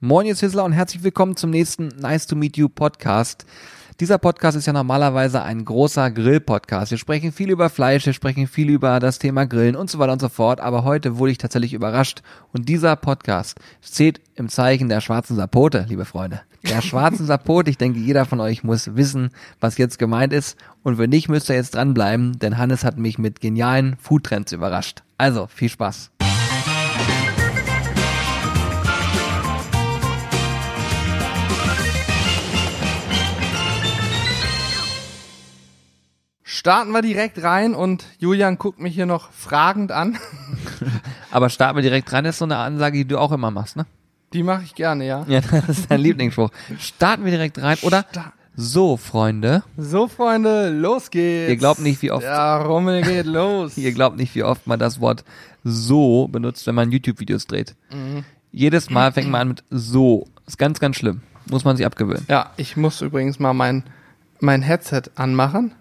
Moin, ihr Sizzler und herzlich willkommen zum nächsten Nice to Meet You Podcast. Dieser Podcast ist ja normalerweise ein großer Grill-Podcast. Wir sprechen viel über Fleisch, wir sprechen viel über das Thema Grillen und so weiter und so fort. Aber heute wurde ich tatsächlich überrascht. Und dieser Podcast steht im Zeichen der schwarzen Sapote, liebe Freunde. Der schwarzen Sapote. Ich denke, jeder von euch muss wissen, was jetzt gemeint ist. Und wenn nicht, müsst ihr jetzt dranbleiben, denn Hannes hat mich mit genialen Foodtrends überrascht. Also, viel Spaß. Starten wir direkt rein und Julian guckt mich hier noch fragend an. Aber starten wir direkt rein, ist so eine Ansage, die du auch immer machst, ne? Die mache ich gerne, ja. Ja, das ist dein Lieblingsspruch. Starten wir direkt rein, oder? Sta- So, Freunde. So, Freunde, los geht's. Ihr glaubt nicht, wie oft, Der Rummel geht los. ihr glaubt nicht, wie oft man das Wort so benutzt, wenn man YouTube-Videos dreht. Jedes Mal fängt man an mit so. Ist ganz, ganz schlimm. Muss man sich abgewöhnen. Ja, ich muss übrigens mal mein, mein Headset anmachen.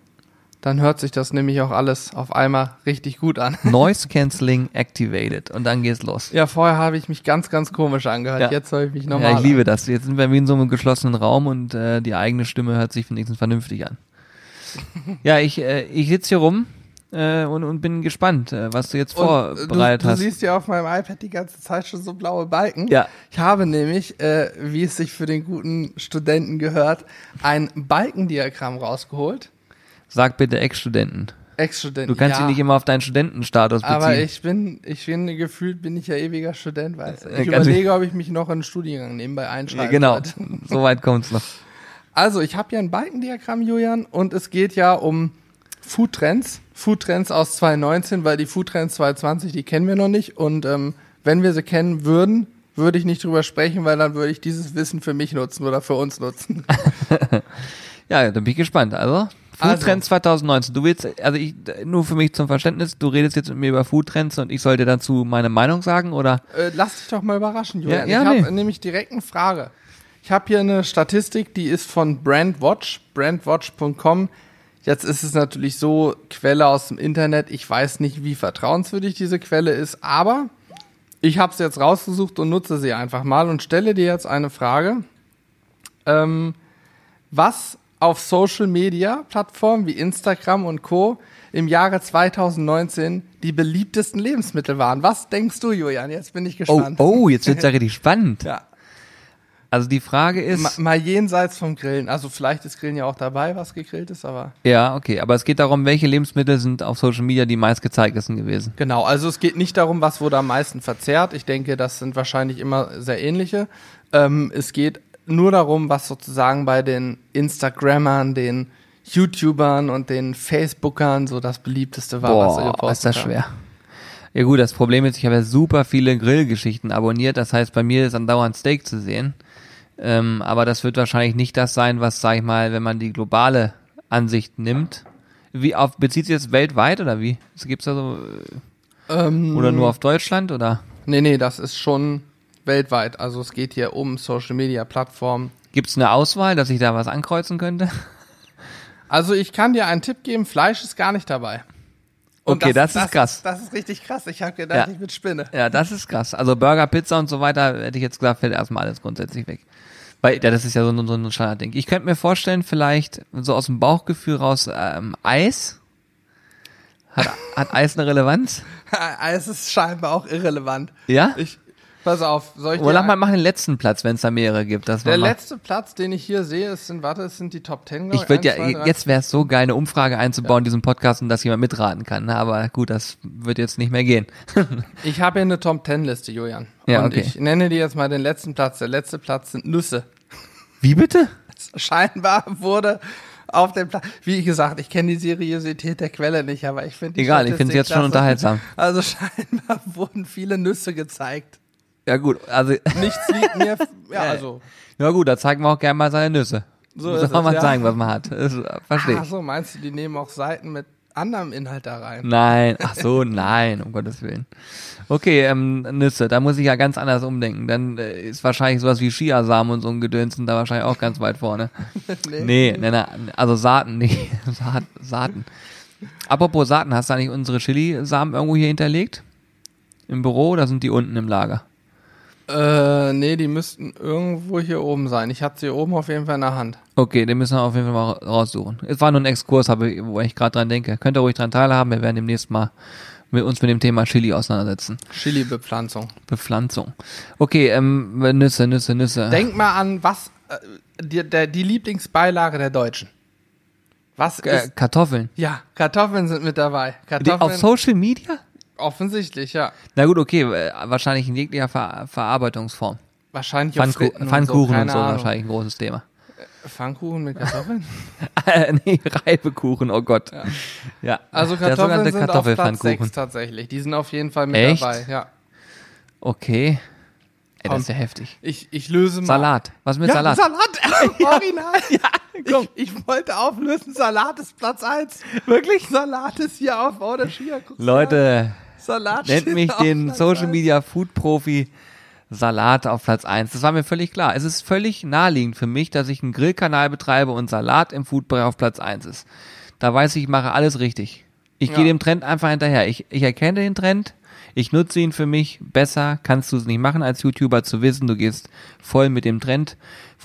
Dann hört sich das nämlich auch alles auf einmal richtig gut an. Noise Cancelling activated. Und dann geht's los. Ja, vorher habe ich mich ganz, ganz komisch angehört. Ja. Jetzt höre ich mich normal Ja, ich liebe an. das. Jetzt sind wir wie in so einem geschlossenen Raum und äh, die eigene Stimme hört sich wenigstens vernünftig an. Ja, ich, äh, ich sitze hier rum äh, und, und bin gespannt, äh, was du jetzt äh, vorbereitet du, du hast. siehst ja auf meinem iPad die ganze Zeit schon so blaue Balken. Ja. Ich habe nämlich, äh, wie es sich für den guten Studenten gehört, ein Balkendiagramm rausgeholt. Sag bitte Ex-Studenten. Ex-Studenten. Du kannst ja, dich nicht immer auf deinen Studentenstatus beziehen. Aber ich bin, ich bin gefühlt bin ich ja ewiger Student, weißt du. Ich ganz- überlege, ob ich mich noch in einen Studiengang nebenbei ja, einschreibe. genau, so weit kommt's noch. Also, ich habe hier ein Balkendiagramm, Julian, und es geht ja um Foodtrends. Foodtrends aus 2019, weil die Foodtrends 2020, die kennen wir noch nicht. Und ähm, wenn wir sie kennen würden, würde ich nicht drüber sprechen, weil dann würde ich dieses Wissen für mich nutzen oder für uns nutzen. Ja, dann bin ich gespannt. Also, Foodtrends 2019. Du willst, also ich, nur für mich zum Verständnis, du redest jetzt mit mir über Foodtrends und ich soll dir dazu meine Meinung sagen, oder? Äh, lass dich doch mal überraschen, Julian. Ja, ja, ich nee. habe nämlich direkt eine Frage. Ich habe hier eine Statistik, die ist von Brandwatch, brandwatch.com. Jetzt ist es natürlich so, Quelle aus dem Internet. Ich weiß nicht, wie vertrauenswürdig diese Quelle ist, aber ich habe es jetzt rausgesucht und nutze sie einfach mal und stelle dir jetzt eine Frage. Ähm, was auf Social Media Plattformen wie Instagram und Co. im Jahre 2019 die beliebtesten Lebensmittel waren. Was denkst du, Julian? Jetzt bin ich Oh, gespannt. oh, jetzt wird's ja richtig spannend. Ja. Also die Frage ist, mal jenseits vom Grillen. Also vielleicht ist Grillen ja auch dabei, was gegrillt ist, aber ja, okay, aber es geht darum, welche Lebensmittel sind auf Social Media die meistgezeigtesten gewesen. genau. Also es geht nicht darum, was wurde am meisten verzehrt. Ich denke, das sind wahrscheinlich immer sehr ähnliche. Ähm, es geht nur darum, was sozusagen bei den Instagrammern, den YouTubern und den Facebookern so das beliebteste war, was Boah, gepostet ist das haben. schwer. Ja gut, das Problem ist, ich habe ja super viele Grillgeschichten abonniert, das heißt, bei mir ist andauernd Steak zu sehen. Ähm, aber das wird wahrscheinlich nicht das sein, was, sag ich mal, wenn man die globale Ansicht nimmt. Wie auf, bezieht sich das weltweit oder wie? Gibt's da so, äh, Ähm, oder nur auf Deutschland oder? Nee, nee, das ist schon weltweit. Also es geht hier um Social Media Plattformen. Gibt's eine Auswahl, dass ich da was ankreuzen könnte? Also ich kann dir einen Tipp geben, Fleisch ist gar nicht dabei. Okay, das ist krass. Das ist richtig krass. Ich habe gedacht, Ja. ich bin Spinne. Ja, das ist krass. Also Burger, Pizza und so weiter, hätte ich jetzt gesagt, fällt erstmal alles grundsätzlich weg. Weil, ja, das ist ja so, ein- so ein Standardding. Ich könnte mir vorstellen, vielleicht so aus dem Bauchgefühl raus, ähm, Eis. Hat, hat Eis eine Relevanz? es ist scheinbar auch irrelevant. Ja? Ich, pass auf, soll ich Oder lass mal machen den letzten Platz, wenn es da mehrere gibt. Das Der letzte Platz, den ich hier sehe, es sind, warte, es sind die Top Ten. Ich würde ja, jetzt wäre es so geil, eine Umfrage einzubauen in diesem Podcast und dass jemand mitraten kann. ne? Aber gut, das wird jetzt nicht mehr gehen. Ich habe hier eine Top Ten Liste, Julian. Ja, Und okay. ich nenne dir jetzt mal den letzten Platz. Der letzte Platz sind Nüsse. Wie bitte? Scheinbar wurde auf dem Platz, wie gesagt, ich kenne die Seriosität der Quelle nicht, aber ich finde die Egal, ich finde Statistik jetzt schon unterhaltsam. Also scheinbar wurden viele Nüsse gezeigt. Ja gut, also Nichts liegt mir, ja, also. Ja gut, da zeigen wir auch gerne mal seine Nüsse. So es, mal ja. zeigen, was man hat. Das verstehe Ach so, meinst du, die nehmen auch Seiten mit anderem Inhalt da rein? Nein, ach so, nein, um Gottes Willen. Okay, ähm, Nüsse, da muss ich ja ganz anders umdenken. Dann äh, ist wahrscheinlich sowas wie Chiasamen und so ein Gedöns sind da wahrscheinlich auch ganz weit vorne. Nee, nee, nee, also Saaten, nee, Saat, Saaten. Apropos Saaten, hast du eigentlich unsere Chili-Samen irgendwo hier hinterlegt? Im Büro oder sind die unten im Lager? Äh, nee, die müssten irgendwo hier oben sein. Ich hatte sie oben auf jeden Fall in der Hand. Okay, den müssen wir auf jeden Fall mal raussuchen. Es war nur ein Exkurs, wo ich gerade dran denke. Könnt ihr ruhig dran teilhaben. Wir werden demnächst mal mit uns mit dem Thema Chili auseinandersetzen. Chili-Bepflanzung. Bepflanzung. Okay, ähm, Nüsse, Nüsse, Nüsse. Denk mal an, was äh, die, der, die Lieblingsbeilage der Deutschen. Was äh, ist. Kartoffeln. Ja, Kartoffeln sind mit dabei. Die Kartoffeln. auf Social Media? Offensichtlich, ja. Na gut, okay, äh, wahrscheinlich in jeglicher Ver Verarbeitungsform. Wahrscheinlich auf Pfannku Fritten Pfannkuchen und so, und so wahrscheinlich ein großes Thema. Pfannkuchen mit Kartoffeln? nee, Reibekuchen, oh Gott. Ja, Also der Kartoffeln sogenannte sind auf Platz Kartoffelpfannkuchen. 6 tatsächlich. Die sind auf jeden Fall mit Echt? dabei, ja. Okay. Ey, das Komm. ist ja heftig. Ich, ich löse mal. Salat. Was mit Ja, Salat? Salat. Original. ja, ich, ich wollte auflösen, Salat ist Platz 1. Wirklich? Salat ist hier auf der Skier. Guck's mal. Leute, Salat nennt mich den Social. Media Food Profi Salat auf Platz 1. Das war mir völlig klar. Es ist völlig naheliegend für mich, dass ich einen Grillkanal betreibe und Salat im Foodbereich auf Platz 1 ist. Da weiß ich, ich mache alles richtig. Ich Ja. gehe dem Trend einfach hinterher. Ich, ich erkenne den Trend, ich nutze ihn für mich. Besser kannst du es nicht machen als YouTuber zu wissen, du gehst voll mit dem Trend,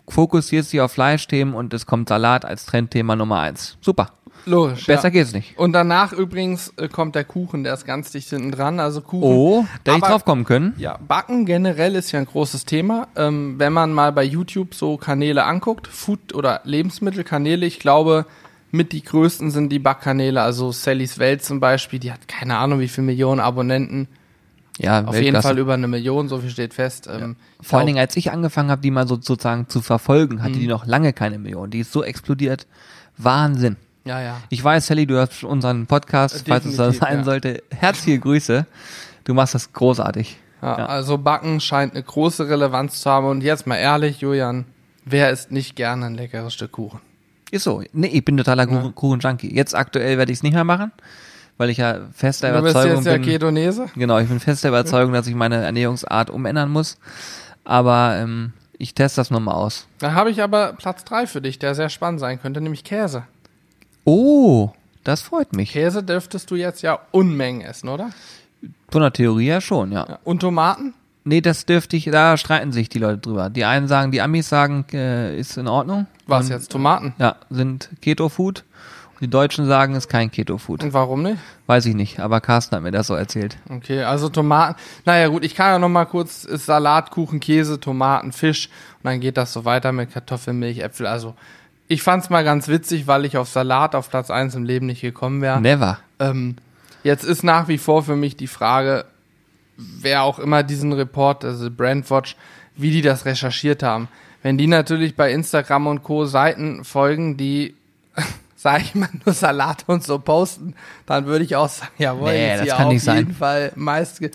fokussierst dich auf Fleischthemen und es kommt Salat als Trendthema Nummer 1. Super. Logisch. Besser ja. geht's nicht. Und danach übrigens äh, kommt der Kuchen, der ist ganz dicht hinten dran. Also Kuchen. Oh, da ich drauf kommen können. Ja, Backen generell ist ja ein großes Thema. Ähm, wenn man mal bei YouTube so Kanäle anguckt, Food- oder Lebensmittelkanäle, ich glaube, mit die größten sind die Backkanäle. Also Sallys Welt zum Beispiel, die hat keine Ahnung, wie viele Millionen Abonnenten. Ja, Auf jeden Weltklasse. Fall über eine Million, so viel steht fest. Ähm, ich Vor allen Dingen, als ich angefangen habe, die mal so sozusagen zu verfolgen, hatte Mhm. die noch lange keine Million. Die ist so explodiert. Wahnsinn. Ja, ja. Ich weiß, Sally, du hörst unseren Podcast, falls es das Definitiv, sein ja. sollte. Herzliche Grüße. Du machst das großartig. Ja, Ja. Also Backen scheint eine große Relevanz zu haben. Und jetzt mal ehrlich, Julian, wer isst nicht gerne ein leckeres Stück Kuchen? Ist so. Nee, ich bin totaler Kuchen- Kuchen-Junkie. Jetzt aktuell werde ich es nicht mehr machen, weil ich ja fest der Du bist Überzeugung jetzt ja bin. Ketonese? Genau, ich bin fest der Überzeugung, dass ich meine Ernährungsart umändern muss. Aber ähm, ich teste das nochmal aus. Dann habe ich aber Platz 3 für dich, der sehr spannend sein könnte, nämlich Käse. Oh, das freut mich. Käse dürftest du jetzt ja Unmengen essen, oder? Von der Theorie her schon, ja. Ja. Und Tomaten? Nee, das dürfte ich, da streiten sich die Leute drüber. Die einen sagen, die Amis sagen, äh, ist in Ordnung. Was Und, jetzt? Tomaten? Ja, sind Keto-Food. Die Deutschen sagen, ist kein Keto-Food. Und warum nicht? Weiß ich nicht, aber Carsten hat mir das so erzählt. Okay, also Tomaten. Naja gut, ich kann ja noch mal kurz, ist Salat, Kuchen, Käse, Tomaten, Fisch und dann geht das so weiter mit Kartoffeln, Milch, Äpfel. Also ich fand's mal ganz witzig, weil ich auf Salat auf Platz 1 im Leben nicht gekommen wäre. Never. Ähm, jetzt ist nach wie vor für mich die Frage, wer auch immer diesen Report, also Brandwatch, wie die das recherchiert haben. Wenn die natürlich bei Instagram und Co. Seiten folgen, die, sag ich mal, nur Salate und so posten, dann würde ich auch sagen, jawohl, Nee, das kann auf nicht sein. jeden Fall meist. Ja,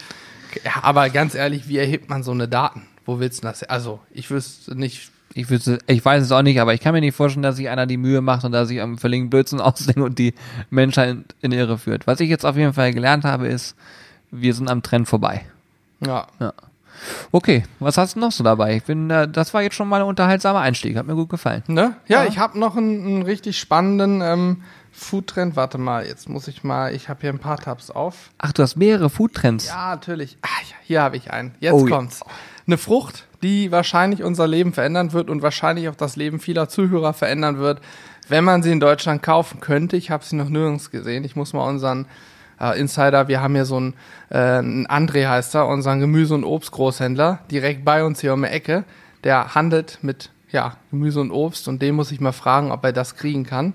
aber ganz ehrlich, wie erhebt man so eine Daten? Wo willst du das? Also, ich wüsste nicht. Ich, wüsste, ich weiß es auch nicht, aber ich kann mir nicht vorstellen, dass sich einer die Mühe macht und da sich am völligen Blödsinn ausdenkt und die Menschheit in Irre führt. Was ich jetzt auf jeden Fall gelernt habe, ist, wir sind am Trend vorbei. Ja, Okay, was hast du noch so dabei? Ich bin, äh, das war jetzt schon mal ein unterhaltsamer Einstieg, hat mir gut gefallen. Ne? Ja, Ja. ich habe noch einen, einen richtig spannenden ähm, Foodtrend. Warte mal, jetzt muss ich mal, ich habe hier ein paar Tabs auf. Ach, du hast mehrere Foodtrends. Ja, natürlich. Ja, hier habe ich einen. Jetzt Oh, ja. Eine Frucht, die wahrscheinlich unser Leben verändern wird und wahrscheinlich auch das Leben vieler Zuhörer verändern wird, wenn man sie in Deutschland kaufen könnte. Ich habe sie noch nirgends gesehen. Ich muss mal unseren äh, Insider, wir haben hier so einen, äh, einen André heißt er, unseren Gemüse- und Obstgroßhändler, direkt bei uns hier um die Ecke. Der handelt mit ja, Gemüse und Obst und den muss ich mal fragen, ob er das kriegen kann.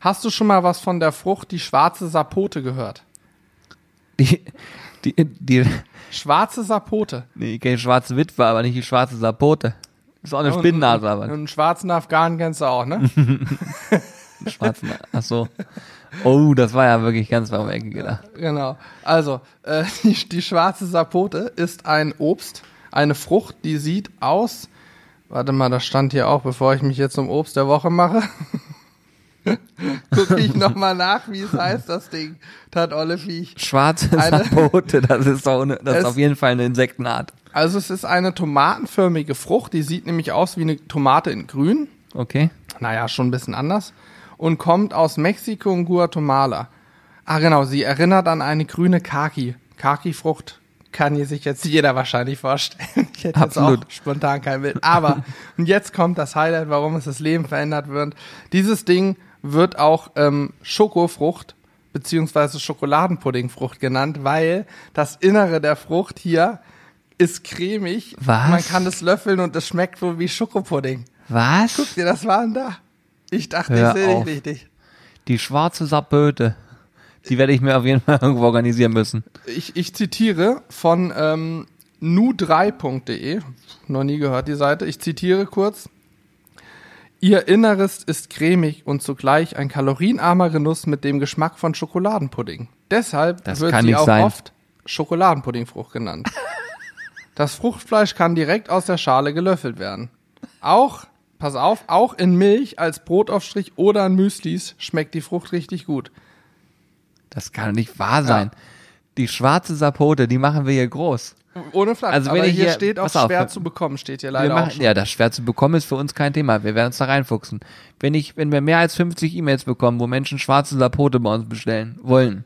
Hast du schon mal was von der Frucht, die schwarze Sapote gehört? Die, die, die, Schwarze Sapote. nee, ich kenne schwarze Witwe, aber nicht die schwarze Sapote. Ist auch eine Spinnennase, Und aber. einen schwarzen Afghanen kennst du auch, ne? Schwarzen, ach so. Oh, das war ja wirklich ganz weit die Ecke gedacht. genau. Also, äh, die, die schwarze Sapote ist ein Obst, eine Frucht, die sieht aus. Warte mal, das stand hier auch, bevor ich mich jetzt zum Obst der Woche mache. Gucke ich nochmal nach, wie es heißt, das Ding. Tat Olle Viech. Schwarze Eine- Sapote, das ist doch eine, das ist auf jeden Fall eine Insektenart. Also es ist eine tomatenförmige Frucht, die sieht nämlich aus wie eine Tomate in grün. Okay. naja, schon ein bisschen anders, und kommt aus Mexiko und Guatemala. Ah, genau, sie erinnert an eine grüne Kaki. Kaki-Frucht kann sich jetzt jeder wahrscheinlich vorstellen. Ich hätte Absolut. jetzt auch spontan kein Bild. Aber und jetzt kommt das Highlight, warum es das Leben verändert wird. Dieses Ding wird auch ähm, Schokofrucht beziehungsweise Schokoladenpuddingfrucht genannt, weil das Innere der Frucht hier ist cremig. Was? Man kann es löffeln und es schmeckt wohl wie Schokopudding. Was? Guck dir das mal an da. Ich dachte, Hör ich sehe dich richtig. Die schwarze Sabböte. Die werde ich mir auf jeden Fall irgendwo organisieren müssen. Ich, ich zitiere von ähm, nu3.de, noch nie gehört die Seite, ich zitiere kurz. Ihr Inneres ist cremig und zugleich ein kalorienarmer Genuss mit dem Geschmack von Schokoladenpudding. Deshalb Das wird kann sie auch sein. oft Schokoladenpuddingfrucht genannt. das Fruchtfleisch kann direkt aus der Schale gelöffelt werden. Auch, pass auf, auch in Milch als Brotaufstrich oder in Müslis schmeckt die Frucht richtig gut. Das kann nicht wahr sein. Die schwarze Sapote, die machen wir hier groß. Ohne Fleisch. Also wenn Aber hier hier- steht auch auf, schwer zu bekommen, steht hier leider auch machen, schon. ja, das schwer zu bekommen ist für uns kein Thema. Wir werden uns da reinfuchsen. Wenn ich, wenn wir mehr als 50 E-Mails bekommen, wo Menschen schwarze Sapote bei uns bestellen wollen,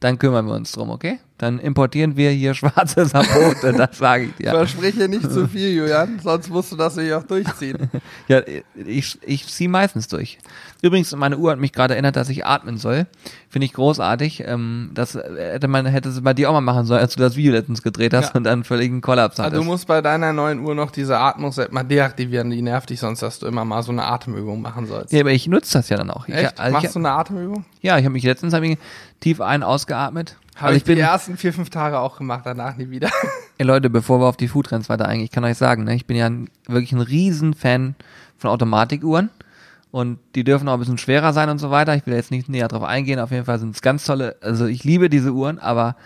dann kümmern wir uns drum, okay? Dann importieren wir hier schwarze Sapote, das sage ich dir. Verspreche nicht zu viel, Julian, sonst musst du das nämlich auch durchziehen. Ja, ich, ich ziehe meistens durch. Übrigens, meine Uhr hat mich gerade erinnert, dass ich atmen soll. Finde ich großartig. Ähm, das hätte man, hätte es bei dir auch mal machen sollen, als du das Video letztens gedreht hast Ja. und dann völligen Kollaps Also du hattest. musst bei deiner neuen Uhr noch diese Atmungs-App mal deaktivieren, die nervt dich sonst, dass du immer mal so eine Atemübung machen sollst. ja, aber ich nutze das ja dann auch. Ich, Echt? also ich, Machst du eine Atemübung? ja, ich habe mich letztens hab ich tief ein, ausgeatmet. Habe Also ich, ich bin, die ersten vier, fünf Tage auch gemacht, danach nie wieder. Ey, Leute, bevor wir auf die Foodtrends weiter eingehen, ich kann euch sagen, ne, ich bin ja ein, wirklich ein Riesenfan von Automatikuhren und die dürfen auch ein bisschen schwerer sein und so weiter. Ich will jetzt nicht näher drauf eingehen. Auf jeden Fall sind es ganz tolle, also ich liebe diese Uhren, aber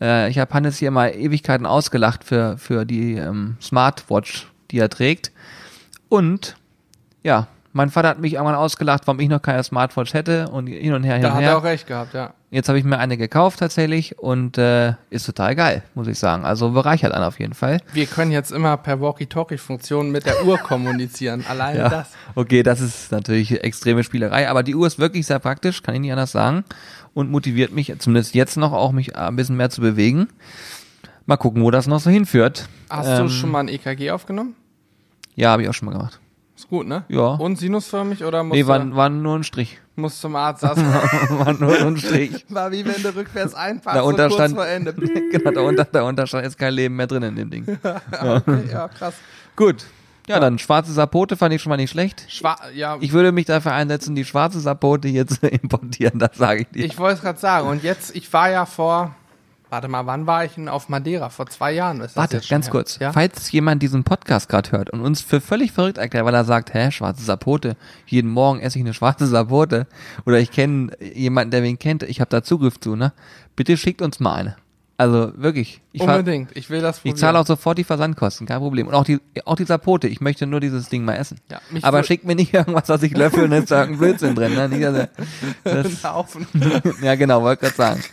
äh, ich habe Hannes hier mal Ewigkeiten ausgelacht für, für die ähm, Smartwatch, die er trägt. Und ja, mein Vater hat mich irgendwann ausgelacht, warum ich noch keine Smartwatch hätte und hin und her, hin Da und hat her. er auch recht gehabt, ja. Jetzt habe ich mir eine gekauft tatsächlich und äh, ist total geil, muss ich sagen. Also bereichert einen auf jeden Fall. Wir können jetzt immer per Walkie-Talkie-Funktion mit der Uhr kommunizieren. Alleine das. Okay, das ist natürlich extreme Spielerei, aber die Uhr ist wirklich sehr praktisch, kann ich nicht anders sagen und motiviert mich zumindest jetzt noch auch mich ein bisschen mehr zu bewegen. Mal gucken, wo das noch so hinführt. Hast Ähm, du schon mal ein EKG aufgenommen? Ja, habe ich auch schon mal gemacht. Ist gut, ne? Ja. Und sinusförmig oder musst, Nee, war, war nur ein Strich. musst zum Arzt? Das War nur ein Strich. war wie wenn du rückwärts einparkst, Da unter kurz vor Ende. genau, da unter, da unter stand ist kein Leben mehr drin in dem Ding. okay, ja, krass. Gut. Ja, dann schwarze Sapote fand ich schon mal nicht schlecht. Schwa ja, Ich würde mich dafür einsetzen, die schwarze Sapote hier zu importieren, das sage ich dir. Ich wollte es gerade sagen. Und jetzt, ich war ja vor, warte mal, wann war ich denn auf Madeira? Vor zwei Jahren ist das Warte, jetzt ganz her. kurz. Ja? Falls jemand diesen Podcast gerade hört und uns für völlig verrückt erklärt, weil er sagt, hä, schwarze Sapote, jeden Morgen esse ich eine schwarze Sapote oder ich kenne jemanden, der wen kennt, ich habe da Zugriff zu, ne? Bitte schickt uns mal eine. Also wirklich. Ich, Unbedingt. Ich will das ich probieren. zahle auch sofort die Versandkosten, kein Problem. Und auch die, auch die Sapote, ich möchte nur dieses Ding mal essen. Ja, Aber schickt mir nicht irgendwas, was ich löffel und da irgendein Blödsinn drin, ne? Nicht, dass das, ja, genau, wollte gerade sagen.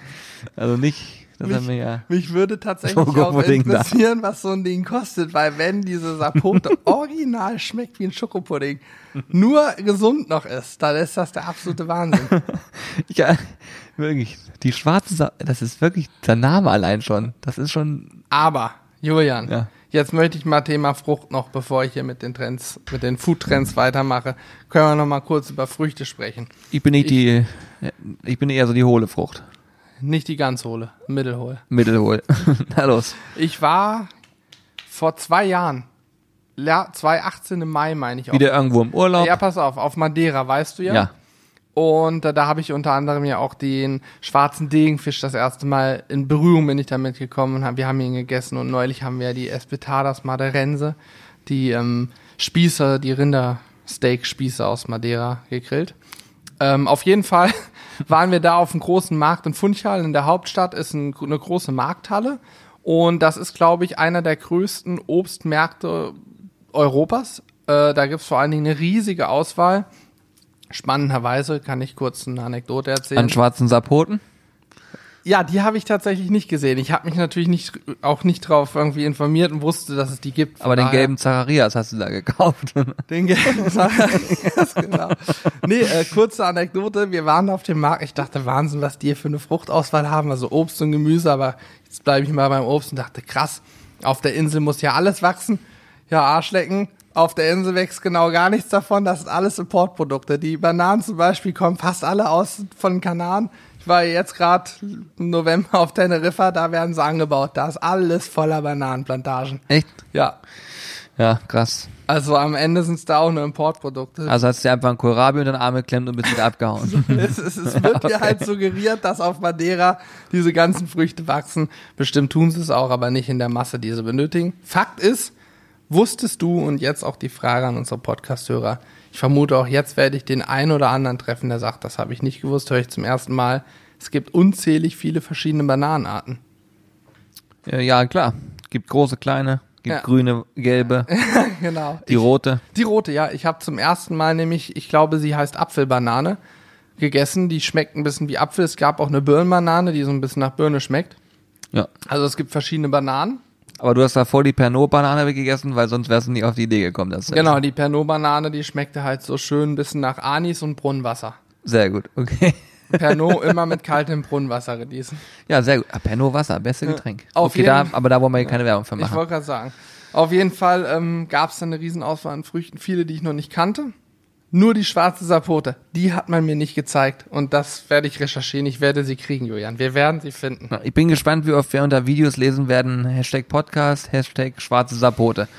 Also nicht, das wir ja. Mich würde tatsächlich auch Schokopudding da. interessieren, was so ein Ding kostet, weil wenn diese Sapote original schmeckt wie ein Schokopudding, nur gesund noch ist, dann ist das der absolute Wahnsinn. Ja, wirklich. Die schwarze, Sa das ist wirklich der Name allein schon. Das ist schon, Aber, Julian, Ja. jetzt möchte ich mal Thema Frucht noch, bevor ich hier mit den Trends, mit den Food-Trends weitermache, können wir noch mal kurz über Früchte sprechen. ich bin nicht die, ich bin eher so die hohle Frucht. Nicht die ganz hohle, mittelhohl. Mittelhohl. Na los. Ich war vor zwei Jahren, ja, 2018 im Mai meine ich auch. Wieder irgendwo im Urlaub. Ja, pass auf, auf Madeira, weißt du ja. Ja. Und äh, da habe ich unter anderem ja auch den schwarzen Degenfisch das erste Mal in Berührung bin ich damit gekommen und hab, wir haben ihn gegessen und neulich haben wir die Espetadas Madeirense, die ähm, Spieße, die Rindersteak-Spieße aus Madeira gegrillt. Ähm, auf jeden Fall waren wir da auf einem großen Markt in Funchal in der Hauptstadt ist ein, eine große Markthalle und das ist glaube ich einer der größten Obstmärkte Europas. Äh, da gibt's vor allen Dingen eine riesige Auswahl. Spannenderweise kann ich kurz eine Anekdote erzählen. An schwarzen Sapoten. Ja, die habe ich tatsächlich nicht gesehen. Ich habe mich natürlich nicht, auch nicht drauf irgendwie informiert und wusste, dass es die gibt. Von Aber den daher- gelben Zacharias hast du da gekauft. Den gelben Zacharias, genau. Nee, äh, kurze Anekdote. Wir waren auf dem Markt. Ich dachte, Wahnsinn, was die hier für eine Fruchtauswahl haben. Also Obst und Gemüse. Aber jetzt bleibe ich mal beim Obst und dachte, krass, auf der Insel muss ja alles wachsen. Ja, Arschlecken. Auf der Insel wächst genau gar nichts davon. Das sind alles Importprodukte. Die Bananen zum Beispiel kommen fast alle aus von Kanaren. Ich war jetzt gerade im November auf Teneriffa, da werden sie angebaut. Da ist alles voller Bananenplantagen. Echt? Ja. Ja, krass. Also am Ende sind es da auch nur Importprodukte. Also hast du dir einfach einen Kohlrabi unter den Arm geklemmt und bist wieder abgehauen. es, es, es wird dir halt suggeriert, dass auf Madeira diese ganzen Früchte wachsen. Bestimmt tun sie es auch, aber nicht in der Masse, die sie benötigen. Fakt ist, wusstest du, und jetzt auch die Frage an unsere Podcast-Hörer, ich vermute auch jetzt werde ich den einen oder anderen treffen, der sagt, das habe ich nicht gewusst, höre ich zum ersten Mal. Es gibt unzählig viele verschiedene Bananenarten. Ja, ja, klar. Gibt große, kleine, gibt Ja. grüne, gelbe, genau. die ich, rote. Die rote, ja. Ich habe zum ersten Mal nämlich, ich glaube, sie heißt Apfelbanane, gegessen. Die schmeckt ein bisschen wie Apfel. Es gab auch eine Birnenbanane, die so ein bisschen nach Birne schmeckt. Ja. Also es gibt verschiedene Bananen. Aber du hast da voll die Pernod-Banane gegessen, weil sonst wärst du nie auf die Idee gekommen. Das Genau, die Pernod-Banane, die schmeckte halt so schön ein bisschen nach Anis und Brunnenwasser. Sehr gut, okay. Pernod immer mit kaltem Brunnenwasser gegießen. Ja, sehr gut. Ah, Pernod Wasser, beste Getränk. auf okay, jeden- da, aber da wollen wir hier keine Werbung für Ich machen. wollte gerade sagen. Auf jeden Fall ähm, gab es eine riesen Auswahl an Früchten, viele, die ich noch nicht kannte. Nur die schwarze Sapote, die hat man mir nicht gezeigt. Und das werde ich recherchieren. Ich werde sie kriegen, Julian. Wir werden sie finden. Ich bin gespannt, wie oft wir unter Videos lesen werden. Hashtag Podcast, Hashtag schwarze Sapote.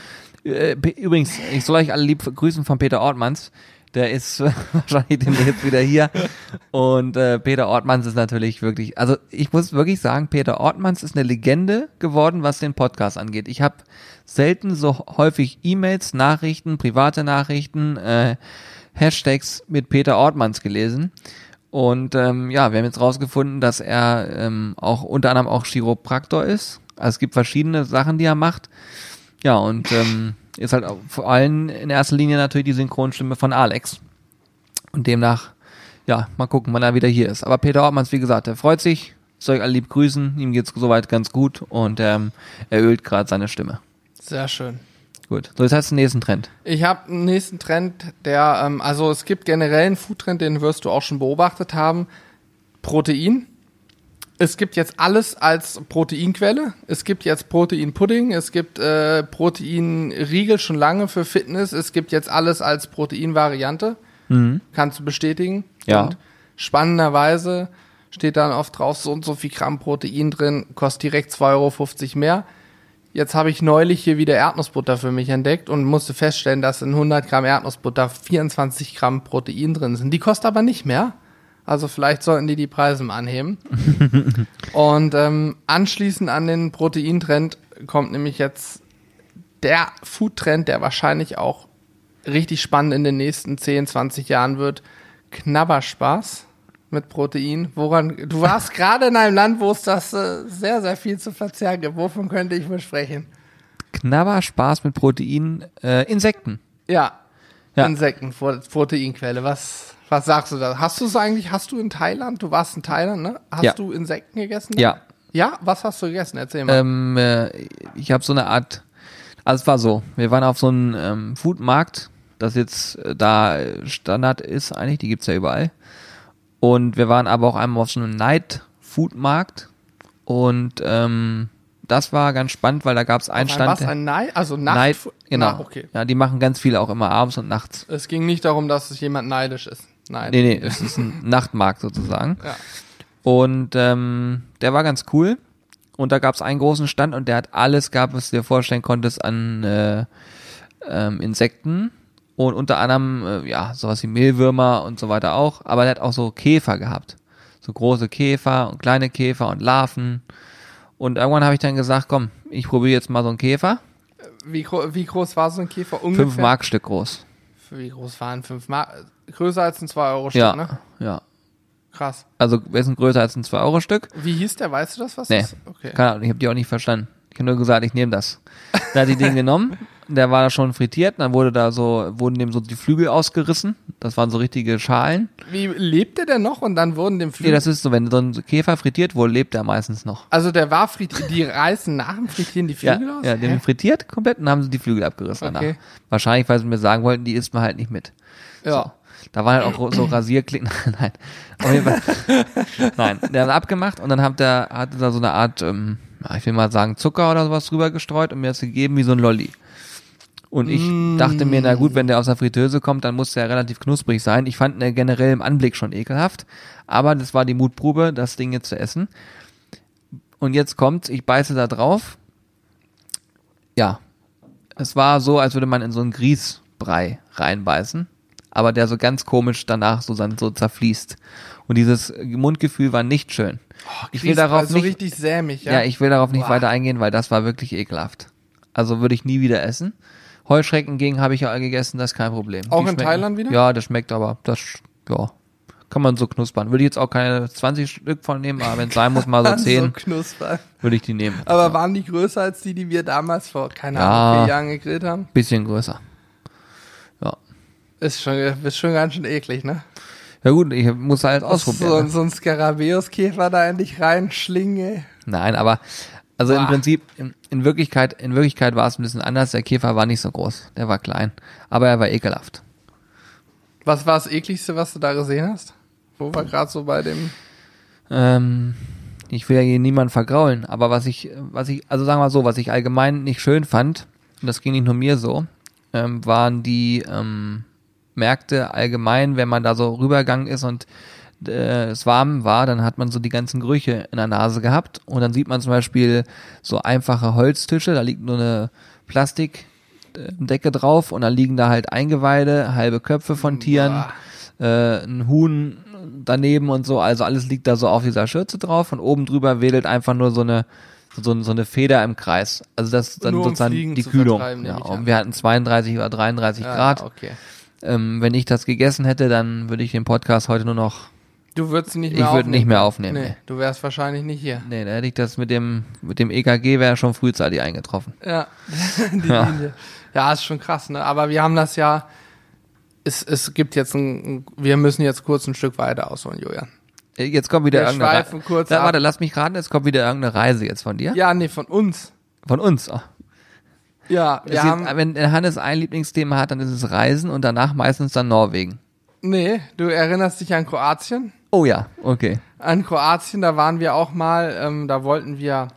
Äh, Übrigens, ich soll euch alle lieb grüßen von Peter Ortmanns. Der ist wahrscheinlich demnächst wieder hier. Und äh, Peter Ortmanns ist natürlich wirklich, also ich muss wirklich sagen, Peter Ortmanns ist eine Legende geworden, was den Podcast angeht. Ich habe selten so häufig E-Mails, Nachrichten, private Nachrichten, äh, Hashtags mit Peter Ortmanns gelesen. Und ähm, ja, wir haben jetzt rausgefunden, dass er ähm, auch unter anderem auch Chiropraktor ist. Also es gibt verschiedene Sachen, die er macht. Ja, und ähm, ist halt vor allem in erster Linie natürlich die Synchronstimme von Alex. Und demnach, ja, mal gucken, wann er wieder hier ist. Aber Peter Ortmanns, wie gesagt, er freut sich, soll ich alle lieb grüßen, ihm geht's soweit ganz gut und ähm, er ölt gerade seine Stimme. Sehr schön. Gut, so jetzt hast du den nächsten Trend. Ich habe einen nächsten Trend, der, ähm, also es gibt generell einen Foodtrend, den wirst du auch schon beobachtet haben. Protein. Es gibt jetzt alles als Proteinquelle. Es gibt jetzt Proteinpudding, es gibt äh, Proteinriegel schon lange für Fitness. Es gibt jetzt alles als Proteinvariante. Kannst du bestätigen. Ja. Und spannenderweise steht dann oft drauf, so und so viel Gramm Protein drin, kostet direkt 2,50 Euro mehr. Jetzt habe ich neulich hier wieder Erdnussbutter für mich entdeckt und musste feststellen, dass in 100 Gramm Erdnussbutter 24 Gramm Protein drin sind. Die kostet aber nicht mehr. Also vielleicht sollten die die Preise mal anheben. und ähm, anschließend an den Proteintrend kommt nämlich jetzt der Foodtrend, der wahrscheinlich auch richtig spannend in den nächsten 10, 20 Jahren wird. Knabberspaß mit Protein. Woran, du warst gerade in einem Land, wo es das äh, sehr, sehr viel zu verzehren gibt. Wovon könnte ich wohl sprechen? Knabber, Spaß mit Protein, äh, Insekten. Ja, Ja. Insekten, Pro- Proteinquelle. Was, was sagst du da? Hast du es eigentlich, hast du in Thailand, du warst in Thailand, ne? Hast Ja. du Insekten gegessen? Ja. Ja, was hast du gegessen? Erzähl mal. Ähm, äh, ich habe so eine Art, also es war so, wir waren auf so einem ähm, Foodmarkt, das jetzt äh, da Standard ist eigentlich, die gibt's ja überall. Und wir waren aber auch einmal auf so einem Night-Food-Markt und ähm, das war ganz spannend, weil da gab's einen Ein Stand. was? Ein Night? Also Nacht? Night, genau. Na, okay. Ja, die machen ganz viele auch immer abends und nachts. Es ging nicht darum, dass es jemand neidisch ist. Nein. Nee, nee, es ist ein Nachtmarkt sozusagen. Ja. Und ähm, der war ganz cool. Und da gab es einen großen Stand und der hat alles gehabt, was du dir vorstellen konntest an äh, ähm, Insekten. Und unter anderem, äh, ja, sowas wie Mehlwürmer und so weiter auch. Aber der hat auch so Käfer gehabt. So große Käfer und kleine Käfer und Larven. Und irgendwann habe ich dann gesagt, komm, ich probiere jetzt mal so einen Käfer. Wie, gro wie groß war so ein Käfer ungefähr? Fünf Markstück groß. Wie groß waren fünf Mark? Größer als ein 2-Euro-Stück, Ja, ne? ja. Krass. Also, wir sind größer als ein 2-Euro-Stück. Wie hieß der? Weißt du das, was Nee. das ist? Okay. Keine Ahnung, ich habe die auch nicht verstanden. Ich habe nur gesagt, ich nehme das. Da hat die den genommen, der war da schon frittiert, dann wurde da so, wurden dem so die Flügel ausgerissen das waren so richtige Schalen. Wie lebt der denn noch und dann wurden dem Nee, Flügel. das ist so, wenn so ein Käfer frittiert wurde, lebt er meistens noch. also der war frittiert, die reißen nach dem Frittieren die Ja, Flügel aus? ja, den Hä? frittiert komplett und haben sie die Flügel abgerissen Okay. danach. Wahrscheinlich, weil sie mir sagen wollten, die isst man halt nicht mit. ja. Da waren halt auch so Rasierklingen. Nein. Auf jeden Fall. Nein, der hat abgemacht und dann hat der, hatte da so eine Art, ähm, ja, ich will mal sagen, Zucker oder sowas drüber gestreut und mir das gegeben wie so ein Lolli. Und ich dachte mir, na gut, wenn der aus der Fritteuse kommt, dann muss der relativ knusprig sein. Ich fand ihn generell im Anblick schon ekelhaft, aber das war die Mutprobe, das Ding jetzt zu essen. Und jetzt kommt's, ich beiße da drauf. Ja, es war so, als würde man in so einen Grießbrei reinbeißen, aber der so ganz komisch danach so, dann so zerfließt. Und dieses Mundgefühl war nicht schön. ich will darauf so nicht, richtig sämig, ja. ja, ich will darauf nicht Boah. weiter eingehen, weil das war wirklich ekelhaft. Also würde ich nie wieder essen. Heuschrecken gegen habe ich ja gegessen, das ist kein Problem. Auch Die in Thailand wieder? Ja, das schmeckt aber, das, ja, kann man so knuspern. Würde ich jetzt auch keine 20 Stück von nehmen, aber wenn es sein muss, mal so so 10, knusprig. würde ich die nehmen. Aber waren die größer als die, die wir damals vor, keine Ja. Ahnung, vier Jahren gegrillt haben? Bisschen größer. Ja. Ist schon, ist schon ganz schön eklig, ne? Ja gut, ich muss halt ausprobieren. So, ne? so ein Skarabäuskäfer da endlich reinschlingen, ey. Nein, aber also im Boah. Prinzip, in, in Wirklichkeit, in Wirklichkeit war es ein bisschen anders. Der Käfer war nicht so groß. Der war klein. Aber er war ekelhaft. Was war das ekligste, was du da gesehen hast? Wo wir gerade so bei dem. Ähm, ich will ja hier niemanden vergraulen, aber was ich, was ich, also sagen wir mal so, was ich allgemein nicht schön fand, und das ging nicht nur mir so, ähm, waren die ähm, Märkte allgemein, wenn man da so rübergegangen ist und äh, es warm war, dann hat man so die ganzen Gerüche in der Nase gehabt und dann sieht man zum Beispiel so einfache Holztische, da liegt nur eine Plastikdecke drauf und dann liegen da halt Eingeweide, halbe Köpfe von Tieren, äh, ein Huhn daneben und so, also alles liegt da so auf dieser Schürze drauf und oben drüber wedelt einfach nur so eine so, so eine Feder im Kreis. Also das ist dann Nur um sozusagen Fliegen die Kühlung. Ja, und wir hatten 32 oder 33 Ja, Grad. Okay. Ähm, wenn ich das gegessen hätte, dann würde ich den Podcast heute nur noch, Du würdest ihn nicht ich mehr würde aufnehmen. nicht mehr aufnehmen. Nee, Nee. du wärst wahrscheinlich nicht hier. nee, da hätte ich das mit dem, mit dem EKG wäre schon frühzeitig eingetroffen. Ja, die Ja. Linie. Ja, ist schon krass, ne? Aber wir haben das ja. Es, es gibt jetzt ein. Wir müssen jetzt kurz ein Stück weiter ausholen, Julian. Äh, Jetzt kommt wieder Wir irgendeine Reise. kurz ab. warte, lass mich raten, jetzt kommt wieder irgendeine Reise jetzt von dir? Ja, nee, von uns. Von uns. Oh. Ja, wir haben. wenn Hannes ein Lieblingsthema hat, dann ist es Reisen und danach meistens dann Norwegen. Nee, du erinnerst dich an Kroatien? Oh ja, okay. An Kroatien, da waren wir auch mal, ähm, da wollten wir,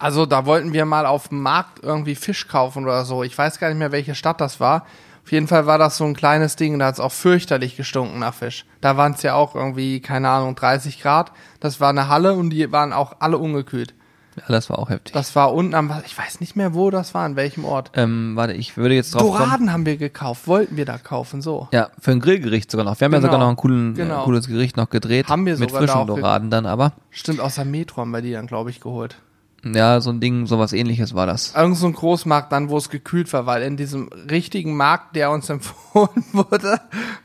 also da wollten wir mal auf dem Markt irgendwie Fisch kaufen oder so. Ich weiß gar nicht mehr, welche Stadt das war. Auf jeden Fall war das so ein kleines Ding, da hat es auch fürchterlich gestunken nach Fisch. Da waren es ja auch irgendwie, keine Ahnung, 30 Grad. Das war eine Halle und die waren auch alle ungekühlt. Ja, das war auch heftig. Das war unten am, ich weiß nicht mehr, wo das war, an welchem Ort. ähm, warte, ich würde jetzt drauf kommen. Doraden haben wir gekauft, wollten wir da kaufen, so. Ja, für ein Grillgericht sogar noch. Wir haben ja Genau. sogar noch ein coolen, Genau. äh, cooles Gericht noch gedreht. Haben wir Mit sogar da frischen ge- Doraden dann aber. Stimmt, aus der Metro haben wir die dann, glaube ich, geholt. Ja, so ein Ding, sowas ähnliches war das. Irgend so ein Großmarkt dann, wo es gekühlt war, weil in diesem richtigen Markt, der uns empfohlen wurde,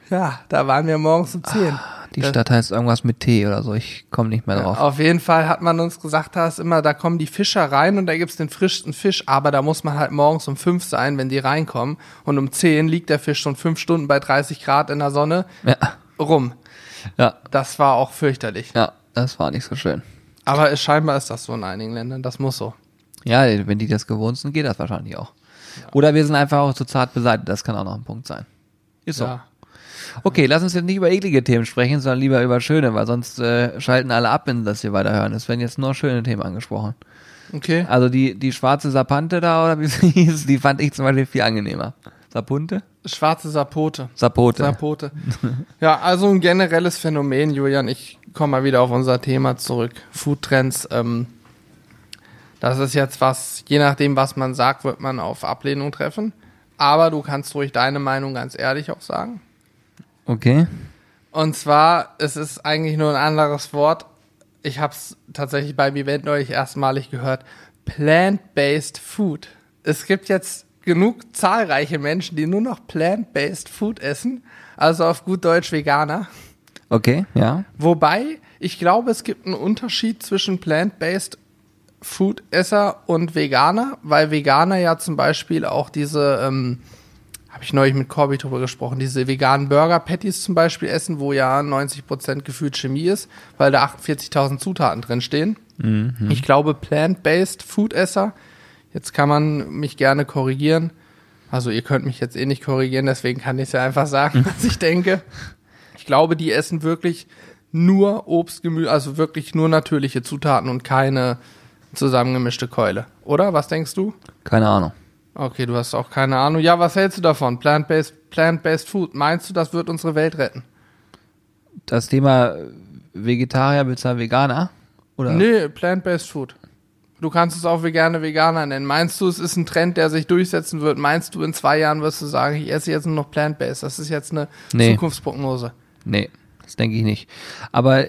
ja, da waren wir morgens um 10. Die Stadt heißt irgendwas mit T oder so. Ich komme nicht mehr drauf. Auf jeden Fall hat man uns gesagt, da ist immer, da kommen die Fischer rein und da gibt's den frischsten Fisch, aber da muss man halt morgens um 5 sein, wenn die reinkommen. Und um 10 liegt der Fisch schon 5 Stunden bei 30 Grad in der Sonne Ja, rum. ja, Das war auch fürchterlich. ja, das war nicht so schön. Aber es, scheinbar ist das so in einigen Ländern, das muss so. Ja, wenn die das gewohnt sind, geht das wahrscheinlich auch. Oder wir sind einfach auch zu zart beseitigt. Das kann auch noch ein Punkt sein. Ist so. Ja. Okay, lass uns jetzt nicht über eklige Themen sprechen, sondern lieber über schöne, weil sonst äh, schalten alle ab, wenn das hier weiterhören. Es werden jetzt nur schöne Themen angesprochen. Okay. Also die, die schwarze Sapante da, oder wie sie hieß, die fand ich zum Beispiel viel angenehmer. Sapunte? Schwarze Sapote. Sapote. Sapote. ja, also ein generelles Phänomen, Julian. Ich komme mal wieder auf unser Thema zurück. Foodtrends. Ähm, das ist jetzt was, je nachdem, was man sagt, wird man auf Ablehnung treffen. Aber du kannst ruhig deine Meinung ganz ehrlich auch sagen. Okay. Und zwar, es ist eigentlich nur ein anderes Wort. Ich habe es tatsächlich beim Event neulich erstmalig gehört. Plant-based Food. Es gibt jetzt genug zahlreiche Menschen, die nur noch plant-based Food essen. Also auf gut Deutsch Veganer. Okay, ja. Wobei, ich glaube, es gibt einen Unterschied zwischen plant-based Food-Esser und Veganer, weil Veganer ja zum Beispiel auch diese ähm, habe ich neulich mit Corby drüber gesprochen, diese veganen Burger-Patties zum Beispiel essen, wo ja 90% gefühlt Chemie ist, weil da 48.000 Zutaten drin stehen. Mhm. Ich glaube, plant-based Food-Esser, jetzt kann man mich gerne korrigieren, also ihr könnt mich jetzt eh nicht korrigieren, deswegen kann ich es ja einfach sagen, was ich denke. Ich glaube, die essen wirklich nur Obst, Gemüse, also wirklich nur natürliche Zutaten und keine zusammengemischte Keule. Oder? Was denkst du? Keine Ahnung. Okay, du hast auch keine Ahnung. Ja, was hältst du davon? Plant-based Plant-based Food. Meinst du, das wird unsere Welt retten? Das Thema Vegetarier bzw. Veganer? Oder? Nee, Plant-based Food. Du kannst es auch vegane Veganer nennen. Meinst du, es ist ein Trend, der sich durchsetzen wird? Meinst du, in zwei Jahren wirst du sagen, ich esse jetzt nur noch Plant-based? Das ist jetzt eine nee. Zukunftsprognose. Nee, das denke ich nicht. Aber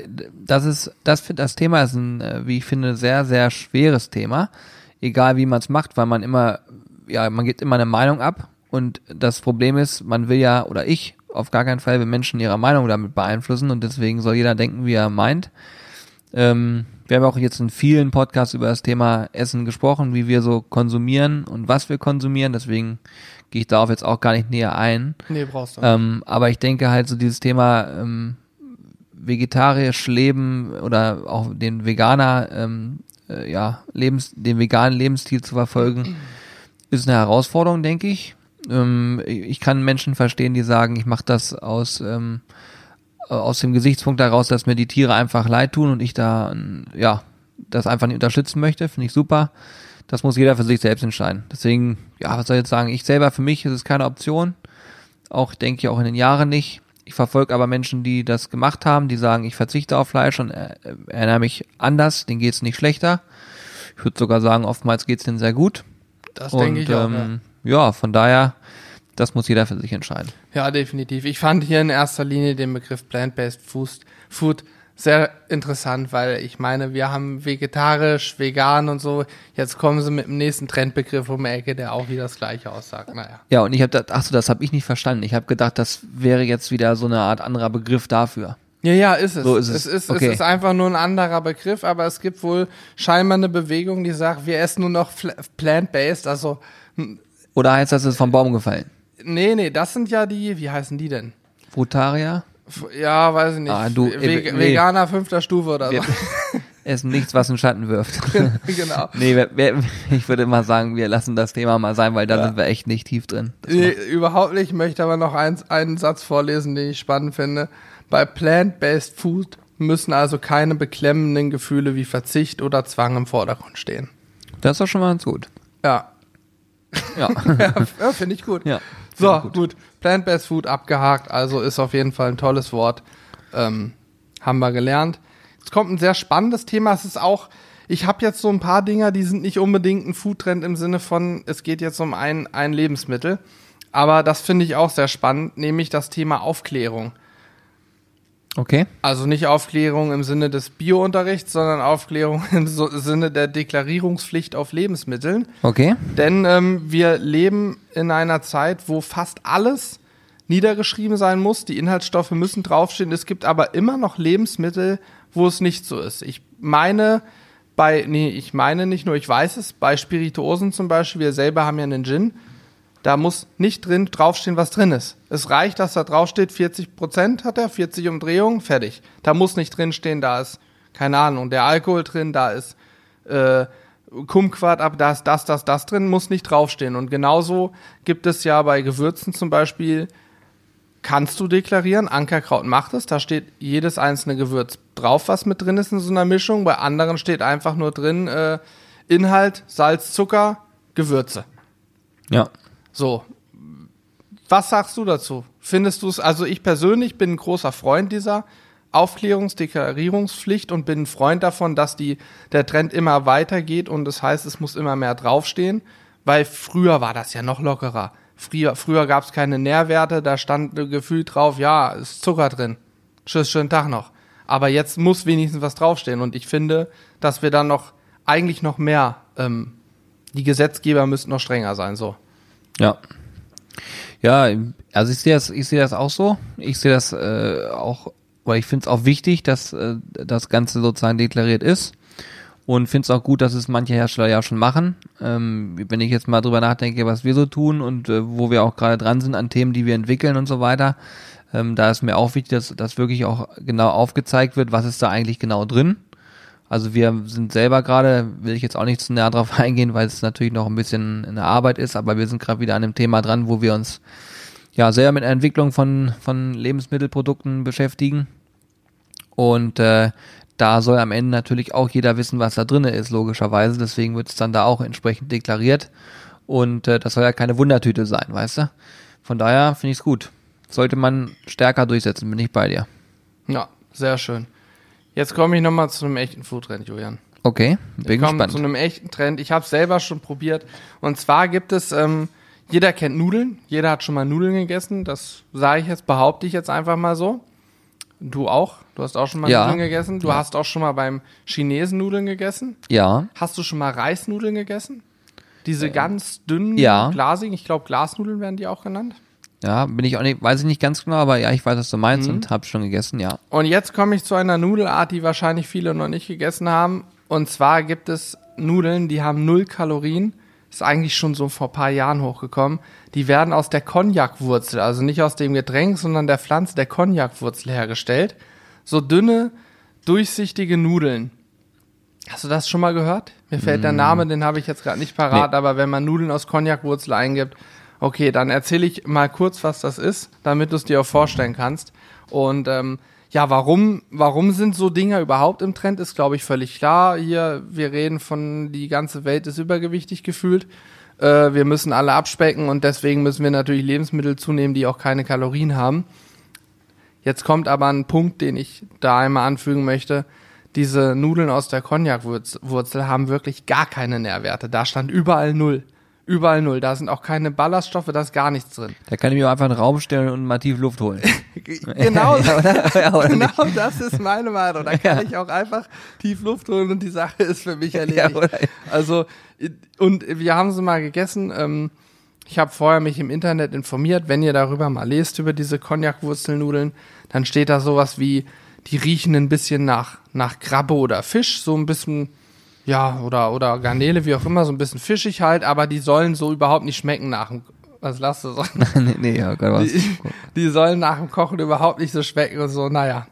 das ist, das, das Thema ist ein, äh, wie ich finde, sehr, sehr schweres Thema. Egal wie man es macht, weil man immer ja, man gibt immer eine Meinung ab und das Problem ist, man will ja, oder ich, auf gar keinen Fall will Menschen ihre Meinung damit beeinflussen und deswegen soll jeder denken, wie er meint. Ähm, wir haben auch jetzt in vielen Podcasts über das Thema Essen gesprochen, wie wir so konsumieren und was wir konsumieren, deswegen gehe ich darauf jetzt auch gar nicht näher ein. Nee, brauchst du. Ähm, aber ich denke halt so dieses Thema ähm, vegetarisch leben oder auch den Veganer, ähm, äh, ja, Lebens, den veganen Lebensstil zu verfolgen, ist eine Herausforderung, denke ich. Ähm, ich kann Menschen verstehen, die sagen, ich mache das aus, ähm, aus dem Gesichtspunkt daraus, dass mir die Tiere einfach leid tun und ich da, ja, das einfach nicht unterstützen möchte. Finde ich super. Das muss jeder für sich selbst entscheiden. Deswegen, ja, was soll ich jetzt sagen? Ich selber, für mich ist es keine Option. Auch, denke ich, auch in den Jahren nicht. Ich verfolge aber Menschen, die das gemacht haben, die sagen, ich verzichte auf Fleisch und ernähre mich anders, denen geht es nicht schlechter. Ich würde sogar sagen, oftmals geht es denen sehr gut. Das denke ich auch. Ähm, ja. ja, von daher, das muss jeder für sich entscheiden. Ja, definitiv. Ich fand hier in erster Linie den Begriff Plant-Based Food sehr interessant, weil ich meine, wir haben vegetarisch, vegan und so. Jetzt kommen sie mit dem nächsten Trendbegriff um die Ecke, der auch wieder das Gleiche aussagt. Naja. Ja, und ich habe, ach so, das habe ich nicht verstanden. Ich habe gedacht, das wäre jetzt wieder so eine Art anderer Begriff dafür. Ja, ja, ist es. So ist es. Es, ist, okay. es ist einfach nur ein anderer Begriff, aber es gibt wohl scheinbar eine Bewegung, die sagt, wir essen nur noch plant-based, also. Oder heißt das, es ist vom Baum gefallen? Nee, nee, das sind ja die, wie heißen die denn? Frutarier? Ja, weiß ich nicht. Ah, du, Ve nee. Veganer fünfter Stufe oder wir so. Essen nichts, was einen Schatten wirft. genau. nee, wir, wir, ich würde mal sagen, wir lassen das Thema mal sein, weil da ja. sind wir echt nicht tief drin. Nee, überhaupt nicht. Ich möchte aber noch eins, einen Satz vorlesen, den ich spannend finde. Bei Plant-Based Food müssen also keine beklemmenden Gefühle wie Verzicht oder Zwang im Vordergrund stehen. Das ist doch schon mal ganz gut. Ja. Ja, ja finde ich gut. Ja, so, gut. gut. Plant-Based Food abgehakt, also ist auf jeden Fall ein tolles Wort. Ähm, haben wir gelernt. Jetzt kommt ein sehr spannendes Thema. Es ist auch, ich habe jetzt so ein paar Dinger, die sind nicht unbedingt ein Foodtrend im Sinne von, es geht jetzt um ein, ein Lebensmittel. Aber das finde ich auch sehr spannend, nämlich das Thema Aufklärung. Okay. Also nicht Aufklärung im Sinne des Biounterrichts, sondern Aufklärung im Sinne der Deklarierungspflicht auf Lebensmitteln. Okay. Denn ähm, wir leben in einer Zeit, wo fast alles niedergeschrieben sein muss. Die Inhaltsstoffe müssen draufstehen. Es gibt aber immer noch Lebensmittel, wo es nicht so ist. Ich meine, bei, nee, ich meine nicht nur, ich weiß es, bei Spirituosen zum Beispiel, wir selber haben ja einen Gin da muss nicht drin draufstehen, was drin ist. Es reicht, dass da draufsteht, 40 Prozent hat er, 40 Umdrehungen, fertig. Da muss nicht drinstehen, da ist, keine Ahnung, der Alkohol drin, da ist äh, Kumquat ab, da ist das, das, das drin, muss nicht draufstehen. Und genauso gibt es ja bei Gewürzen zum Beispiel, kannst du deklarieren, Ankerkraut macht es, da steht jedes einzelne Gewürz drauf, was mit drin ist in so einer Mischung. Bei anderen steht einfach nur drin, äh, Inhalt, Salz, Zucker, Gewürze. Ja. So. Was sagst du dazu? Findest du es, also ich persönlich bin ein großer Freund dieser Aufklärungsdeklarierungspflicht und bin ein Freund davon, dass die, der Trend immer weitergeht und das heißt, es muss immer mehr draufstehen, weil früher war das ja noch lockerer. Früher, früher gab es keine Nährwerte, da stand gefühlt drauf, ja, ist Zucker drin. Tschüss, schönen Tag noch. Aber jetzt muss wenigstens was draufstehen und ich finde, dass wir dann noch eigentlich noch mehr, ähm, die Gesetzgeber müssten noch strenger sein, so. Ja. Ja, also ich sehe das, ich sehe das auch so. Ich sehe das äh, auch, weil ich finde es auch wichtig, dass äh, das Ganze sozusagen deklariert ist. und finde es auch gut, dass es manche Hersteller ja schon machen. Ähm, wenn ich jetzt mal drüber nachdenke, was wir so tun und äh, wo wir auch gerade dran sind an Themen, die wir entwickeln und so weiter, ähm, da ist mir auch wichtig, dass, dass wirklich auch genau aufgezeigt wird, was ist da eigentlich genau drin. Also wir sind selber gerade, will ich jetzt auch nicht zu näher drauf eingehen, weil es natürlich noch ein bisschen in der Arbeit ist, aber wir sind gerade wieder an einem Thema dran, wo wir uns ja sehr mit der Entwicklung von, von Lebensmittelprodukten beschäftigen. Und äh, da soll am Ende natürlich auch jeder wissen, was da drin ist, logischerweise. Deswegen wird es dann da auch entsprechend deklariert. Und äh, das soll ja keine Wundertüte sein, weißt du? Von daher finde ich es gut. Sollte man stärker durchsetzen, bin ich bei dir. Ja, sehr schön. Jetzt komme ich nochmal zu einem echten Foodtrend, Julian. Okay, bin ich komme gespannt. zu einem echten Trend. Ich habe es selber schon probiert. Und zwar gibt es, ähm, jeder kennt Nudeln. Jeder hat schon mal Nudeln gegessen. Das sage ich jetzt, behaupte ich jetzt einfach mal so. Du auch? Du hast auch schon mal Ja. Nudeln gegessen? Du Ja. hast auch schon mal beim Chinesen Nudeln gegessen? Ja, Hast du schon mal Reisnudeln gegessen? Diese ganz dünnen, Äh, ja. glasigen, ich glaube Glasnudeln werden die auch genannt. Ja, bin ich auch nicht, weiß ich nicht ganz genau, aber ja, ich weiß, was du meinst Mhm. und habe schon gegessen, ja. Und jetzt komme ich zu einer Nudelart, die wahrscheinlich viele noch nicht gegessen haben. Und zwar gibt es Nudeln, die haben null Kalorien. Ist eigentlich schon so vor ein paar Jahren hochgekommen. Die werden aus der Cognac-Wurzel, also nicht aus dem Getränk, sondern der Pflanze der Cognac-Wurzel hergestellt. So dünne, durchsichtige Nudeln. Hast du das schon mal gehört? Mir fällt der Name, den habe ich jetzt gerade nicht parat, Nee. aber wenn man Nudeln aus Cognac-Wurzel eingibt, okay, dann erzähle ich mal kurz, was das ist, damit du es dir auch vorstellen kannst. Und ähm, ja, warum, warum sind so Dinger überhaupt im Trend, ist, glaube ich, völlig klar. Hier, wir reden von, die ganze Welt ist übergewichtig gefühlt. Äh, wir müssen alle abspecken und deswegen müssen wir natürlich Lebensmittel zunehmen, die auch keine Kalorien haben. Jetzt kommt aber ein Punkt, den ich da einmal anfügen möchte. Diese Nudeln aus der Cognac-Wurzel haben wirklich gar keine Nährwerte. Da stand überall null. Überall null. Da sind auch keine Ballaststoffe, da ist gar nichts drin. Da kann ich mir einfach einen Raum stellen und mal tief Luft holen. Genau, Ja, oder? Ja, oder genau nicht? das ist meine Meinung. Da kann ich auch einfach tief Luft holen und die Sache ist für mich erledigt. Ja, also, und wir haben sie mal gegessen. Ähm, ich habe vorher mich im Internet informiert. Wenn ihr darüber mal lest, über diese Cognac-Wurzelnudeln, dann steht da sowas wie, die riechen ein bisschen nach, nach Krabbe oder Fisch, so ein bisschen, ja, oder, oder Garnele, wie auch immer, so ein bisschen fischig halt, aber die sollen so überhaupt nicht schmecken nach dem, was lasst du so? nee, nee, ja, Gott, was. Die, die sollen nach dem Kochen überhaupt nicht so schmecken und so. Naja,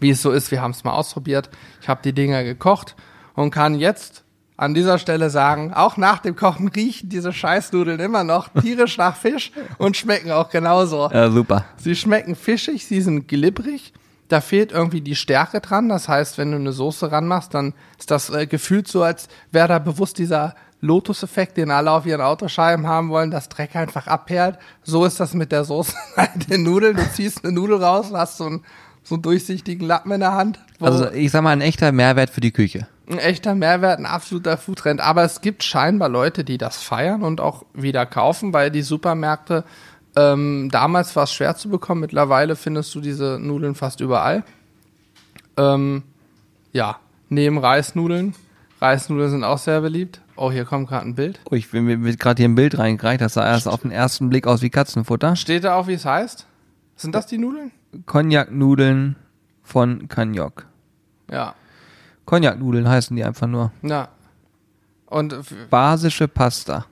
wie es so ist, wir haben es mal ausprobiert. Ich habe die Dinger gekocht und kann jetzt an dieser Stelle sagen, auch nach dem Kochen riechen diese Scheißnudeln immer noch tierisch nach Fisch und schmecken auch genauso. Ja, super. Sie schmecken fischig, sie sind glibberig. Da fehlt irgendwie die Stärke dran. Das heißt, wenn du eine Soße ranmachst, dann ist das äh, gefühlt so, als wäre da bewusst dieser Lotus-Effekt, den alle auf ihren Autoscheiben haben wollen, dass Dreck einfach abperlt. So ist das mit der Soße den Nudeln. Du ziehst eine Nudel raus und hast so einen, so einen durchsichtigen Lappen in der Hand. Also ich sag mal, ein echter Mehrwert für die Küche. ein echter Mehrwert, ein absoluter Foodtrend. Aber es gibt scheinbar Leute, die das feiern und auch wieder kaufen, weil die Supermärkte, ähm, damals war es schwer zu bekommen, mittlerweile findest du diese Nudeln fast überall. Ähm, ja, neben Reisnudeln. Reisnudeln sind auch sehr beliebt. Oh, hier kommt gerade ein Bild. Oh, ich bin mir gerade hier ein Bild reingereicht, das sah erst auf den ersten Blick aus wie Katzenfutter. Steht da auch, wie es heißt? Sind das die Nudeln? Cognac-Nudeln von Cagnoc. Ja. Cognac-Nudeln heißen die einfach nur. Na. Und Basische Pasta.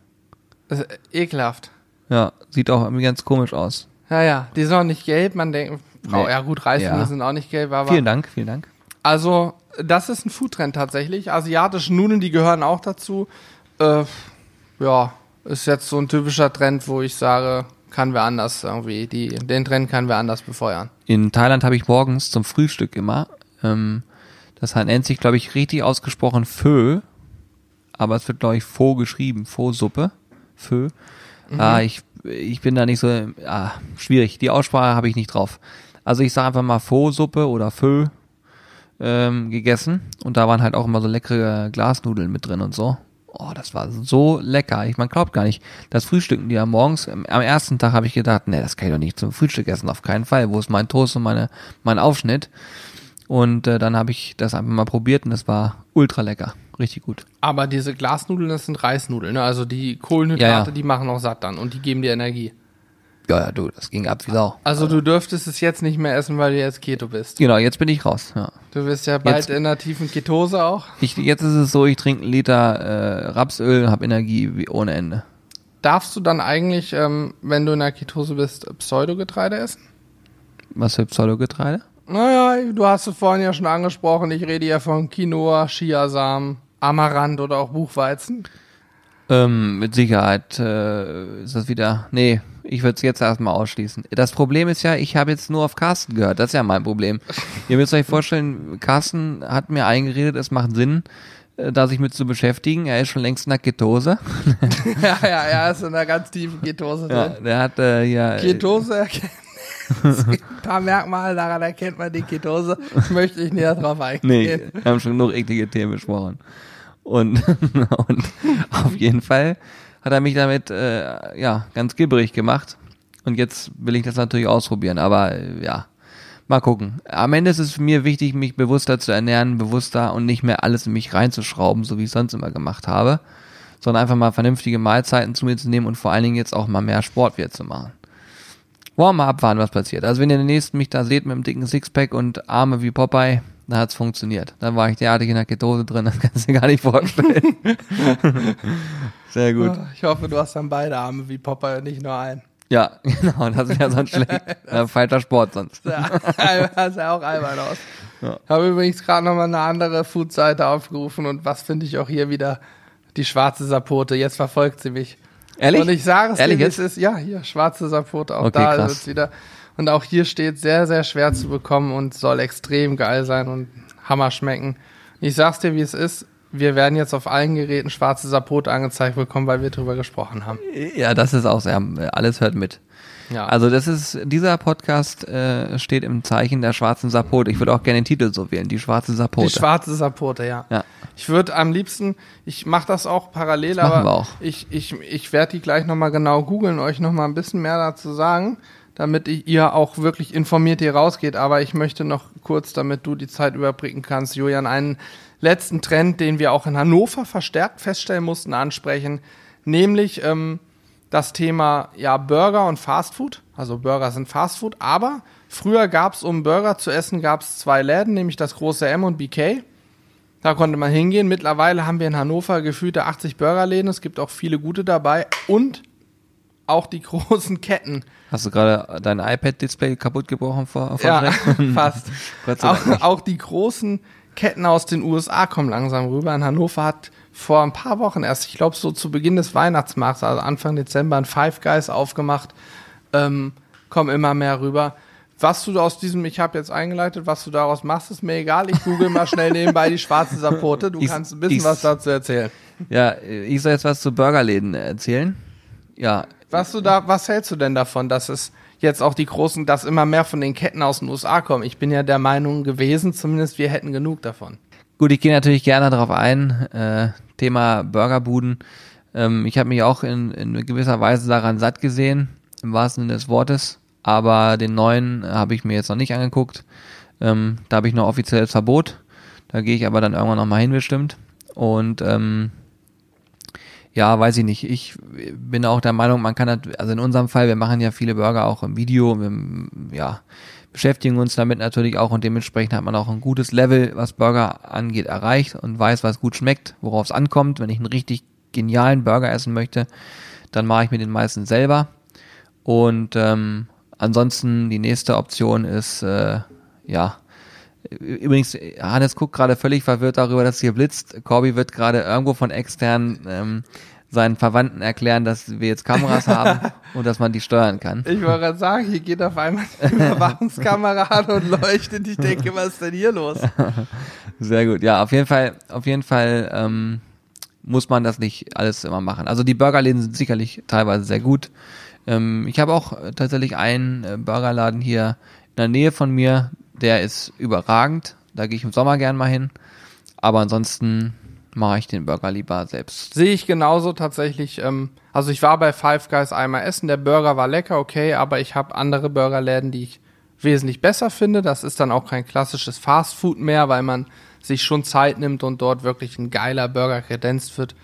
ekelhaft. Ja, sieht auch irgendwie ganz komisch aus. Ja, ja, die sind auch nicht gelb. Man denkt, oh, Nee. ja gut, Reisnudeln Ja. sind auch nicht gelb, aber Vielen Dank, vielen Dank. Also, das ist ein Foodtrend tatsächlich. Asiatische Nudeln, die gehören auch dazu. Äh, ja, ist jetzt so ein typischer Trend, wo ich sage, kann wer anders irgendwie, die, den Trend kann wer anders befeuern. In Thailand habe ich morgens zum Frühstück immer, ähm, das nennt sich, glaube ich, richtig ausgesprochen Pho, aber es wird, glaube ich, Pho geschrieben, Pho-Suppe, Pho. Ah, ich, ich bin da nicht so, ah, schwierig, die Aussprache habe ich nicht drauf. Also ich sage einfach mal Pho-Suppe oder Pho ähm, gegessen und da waren halt auch immer so leckere Glasnudeln mit drin und so. Oh, das war so lecker. Ich man glaubt gar nicht. Das Frühstücken die ja morgens, am ersten Tag habe ich gedacht, nee, das kann ich doch nicht zum Frühstück essen, auf keinen Fall. Wo ist mein Toast und meine, mein Aufschnitt? Und äh, dann habe ich das einfach mal probiert und das war ultra lecker. Richtig gut. Aber diese Glasnudeln, das sind Reisnudeln, ne? Also die Kohlenhydrate, Ja, ja. die machen auch satt dann und die geben dir Energie. Ja, ja, du, das ging ab wie Sau. Also du dürftest es jetzt nicht mehr essen, weil du jetzt Keto bist. Genau, jetzt bin ich raus. Ja. Du bist ja bald Jetzt- in einer tiefen Ketose auch. Ich, jetzt ist es so, ich trinke einen Liter äh, Rapsöl, habe Energie wie ohne Ende. Darfst du dann eigentlich, ähm, wenn du in der Ketose bist, Pseudogetreide essen? Was für Pseudogetreide? Naja, du hast es vorhin ja schon angesprochen, ich rede ja von Quinoa, Chiasamen, Amaranth oder auch Buchweizen. Ähm, mit Sicherheit äh, ist das wieder. Nee, ich würde es jetzt erstmal ausschließen. Das Problem ist ja, ich habe jetzt nur auf Carsten gehört. Das ist ja mein Problem. Ihr müsst euch vorstellen, Carsten hat mir eingeredet, es macht Sinn, äh, da sich mit zu beschäftigen. Er ist schon längst in der Ketose. ja, ja, er ist in einer ganz tiefen Ketose Ja, drin. der hat äh, ja. Ketose erkennt. Es gibt ein paar Merkmale, daran erkennt man die Ketose. Möchte ich näher drauf Nee, eingehen. wir haben schon genug eklige Themen besprochen. Und, und auf jeden Fall hat er mich damit äh, ja ganz gibberig gemacht. Und jetzt will ich das natürlich ausprobieren. Aber äh, ja, mal gucken. Am Ende ist es mir wichtig, mich bewusster zu ernähren, bewusster und nicht mehr alles in mich reinzuschrauben, so wie ich sonst immer gemacht habe, sondern einfach mal vernünftige Mahlzeiten zu mir zu nehmen und vor allen Dingen jetzt auch mal mehr Sport wieder zu machen. Wollen wir mal abwarten, was passiert. Also wenn ihr demnächst mich da seht mit einem dicken Sixpack und Arme wie Popeye, dann hat's funktioniert. Dann war ich derartig in der Ketose drin, das kannst du dir gar nicht vorstellen. Sehr gut. Ich hoffe, du hast dann beide Arme wie und nicht nur einen. Ja, genau, das wäre sonst schlecht. Ja, falscher Sport sonst. Ja, das sah auch albern aus. Ich habe übrigens gerade nochmal eine andere Food-Seite aufgerufen und was finde ich auch hier wieder? Die schwarze Sapote. Jetzt verfolgt sie mich. Ehrlich? Und ich sage es Ehrlich dir, es ist. Ja, hier, schwarze Sapote. Auch Okay, da krass. ist es wieder. Und auch hier steht sehr, sehr schwer zu bekommen und soll extrem geil sein und Hammer schmecken. Ich sag's dir, wie es ist. Wir werden jetzt auf allen Geräten schwarze Sapote angezeigt bekommen, weil wir drüber gesprochen haben. Ja, das ist auch sehr, alles hört mit. Ja. Also das ist, dieser Podcast äh, steht im Zeichen der schwarzen Sapote. Ich würde auch gerne den Titel so wählen, die schwarze Sapote. Die schwarze Sapote, ja. Ja. Ich würde am liebsten, ich mache das auch parallel, Das aber auch. ich, ich, ich werde die gleich nochmal genau googeln, euch nochmal ein bisschen mehr dazu sagen, damit ich, ihr auch wirklich informiert hier rausgeht. Aber ich möchte noch kurz, damit du die Zeit überbrücken kannst, Julian, einen letzten Trend, den wir auch in Hannover verstärkt feststellen mussten, ansprechen, nämlich ähm, das Thema ja Burger und Fastfood. Also Burger sind Fastfood, aber früher gab es, um Burger zu essen, gab es zwei Läden, nämlich das große M und BK. Da konnte man hingehen. Mittlerweile haben wir in Hannover gefühlte 80 Burgerläden. Es gibt auch viele gute dabei und auch die großen Ketten. Hast du gerade dein iPad-Display kaputt gebrochen vor, vor Ja, fast. Auch, auch die großen Ketten aus den USA kommen langsam rüber. In Hannover hat vor ein paar Wochen erst, ich glaube so zu Beginn des Weihnachtsmarkts, also Anfang Dezember, ein Five Guys aufgemacht. Ähm, kommen immer mehr rüber. Was du aus diesem, ich habe jetzt eingeleitet, was du daraus machst, ist mir egal. Ich google mal schnell nebenbei die schwarze Sapote. Du Ich- kannst ein bisschen ich- was dazu erzählen. Ja, ich soll jetzt was zu Burgerläden erzählen. Ja, Was du da, was hältst du denn davon, dass es jetzt auch die großen, dass immer mehr von den Ketten aus den USA kommen? Ich bin ja der Meinung gewesen, zumindest wir hätten genug davon. Gut, ich gehe natürlich gerne darauf ein. Äh, Thema Burgerbuden. Ähm, ich habe mich auch in, in gewisser Weise daran satt gesehen, im wahrsten Sinne des Wortes. Aber den neuen habe ich mir jetzt noch nicht angeguckt. Ähm, da habe ich noch offizielles Verbot. Da gehe ich aber dann irgendwann noch mal hin bestimmt. Und ähm, ja, weiß ich nicht. Ich bin auch der Meinung, man kann, das- also in unserem Fall, wir machen ja viele Burger auch im Video, wir, ja, beschäftigen uns damit natürlich auch und dementsprechend hat man auch ein gutes Level, was Burger angeht, erreicht und weiß, was gut schmeckt, worauf es ankommt. Wenn ich einen richtig genialen Burger essen möchte, dann mache ich mir den meisten selber. Und ähm, ansonsten die nächste Option ist, äh, ja, Übrigens, Hannes guckt gerade völlig verwirrt darüber, dass hier blitzt. Corby wird gerade irgendwo von extern ähm, seinen Verwandten erklären, dass wir jetzt Kameras haben und dass man die steuern kann. Ich wollte gerade sagen, hier geht auf einmal die Überwachungskamera an und leuchtet. Ich denke, was ist denn hier los? Sehr gut. Ja, auf jeden Fall, auf jeden Fall ähm, muss man das nicht alles immer machen. Also die Burgerläden sind sicherlich teilweise sehr gut. Ähm, ich habe auch äh, tatsächlich einen äh, Burgerladen hier in der Nähe von mir, der ist überragend. Da gehe ich im Sommer gern mal hin. Aber ansonsten mache ich den Burger lieber selbst. Sehe ich genauso tatsächlich. Ähm, also ich war bei Five Guys einmal essen. Der Burger war lecker, okay, aber ich habe andere Burgerläden, die ich wesentlich besser finde. Das ist dann auch kein klassisches Fast Food mehr, weil man sich schon Zeit nimmt und dort wirklich ein geiler Burger kredenzt wird.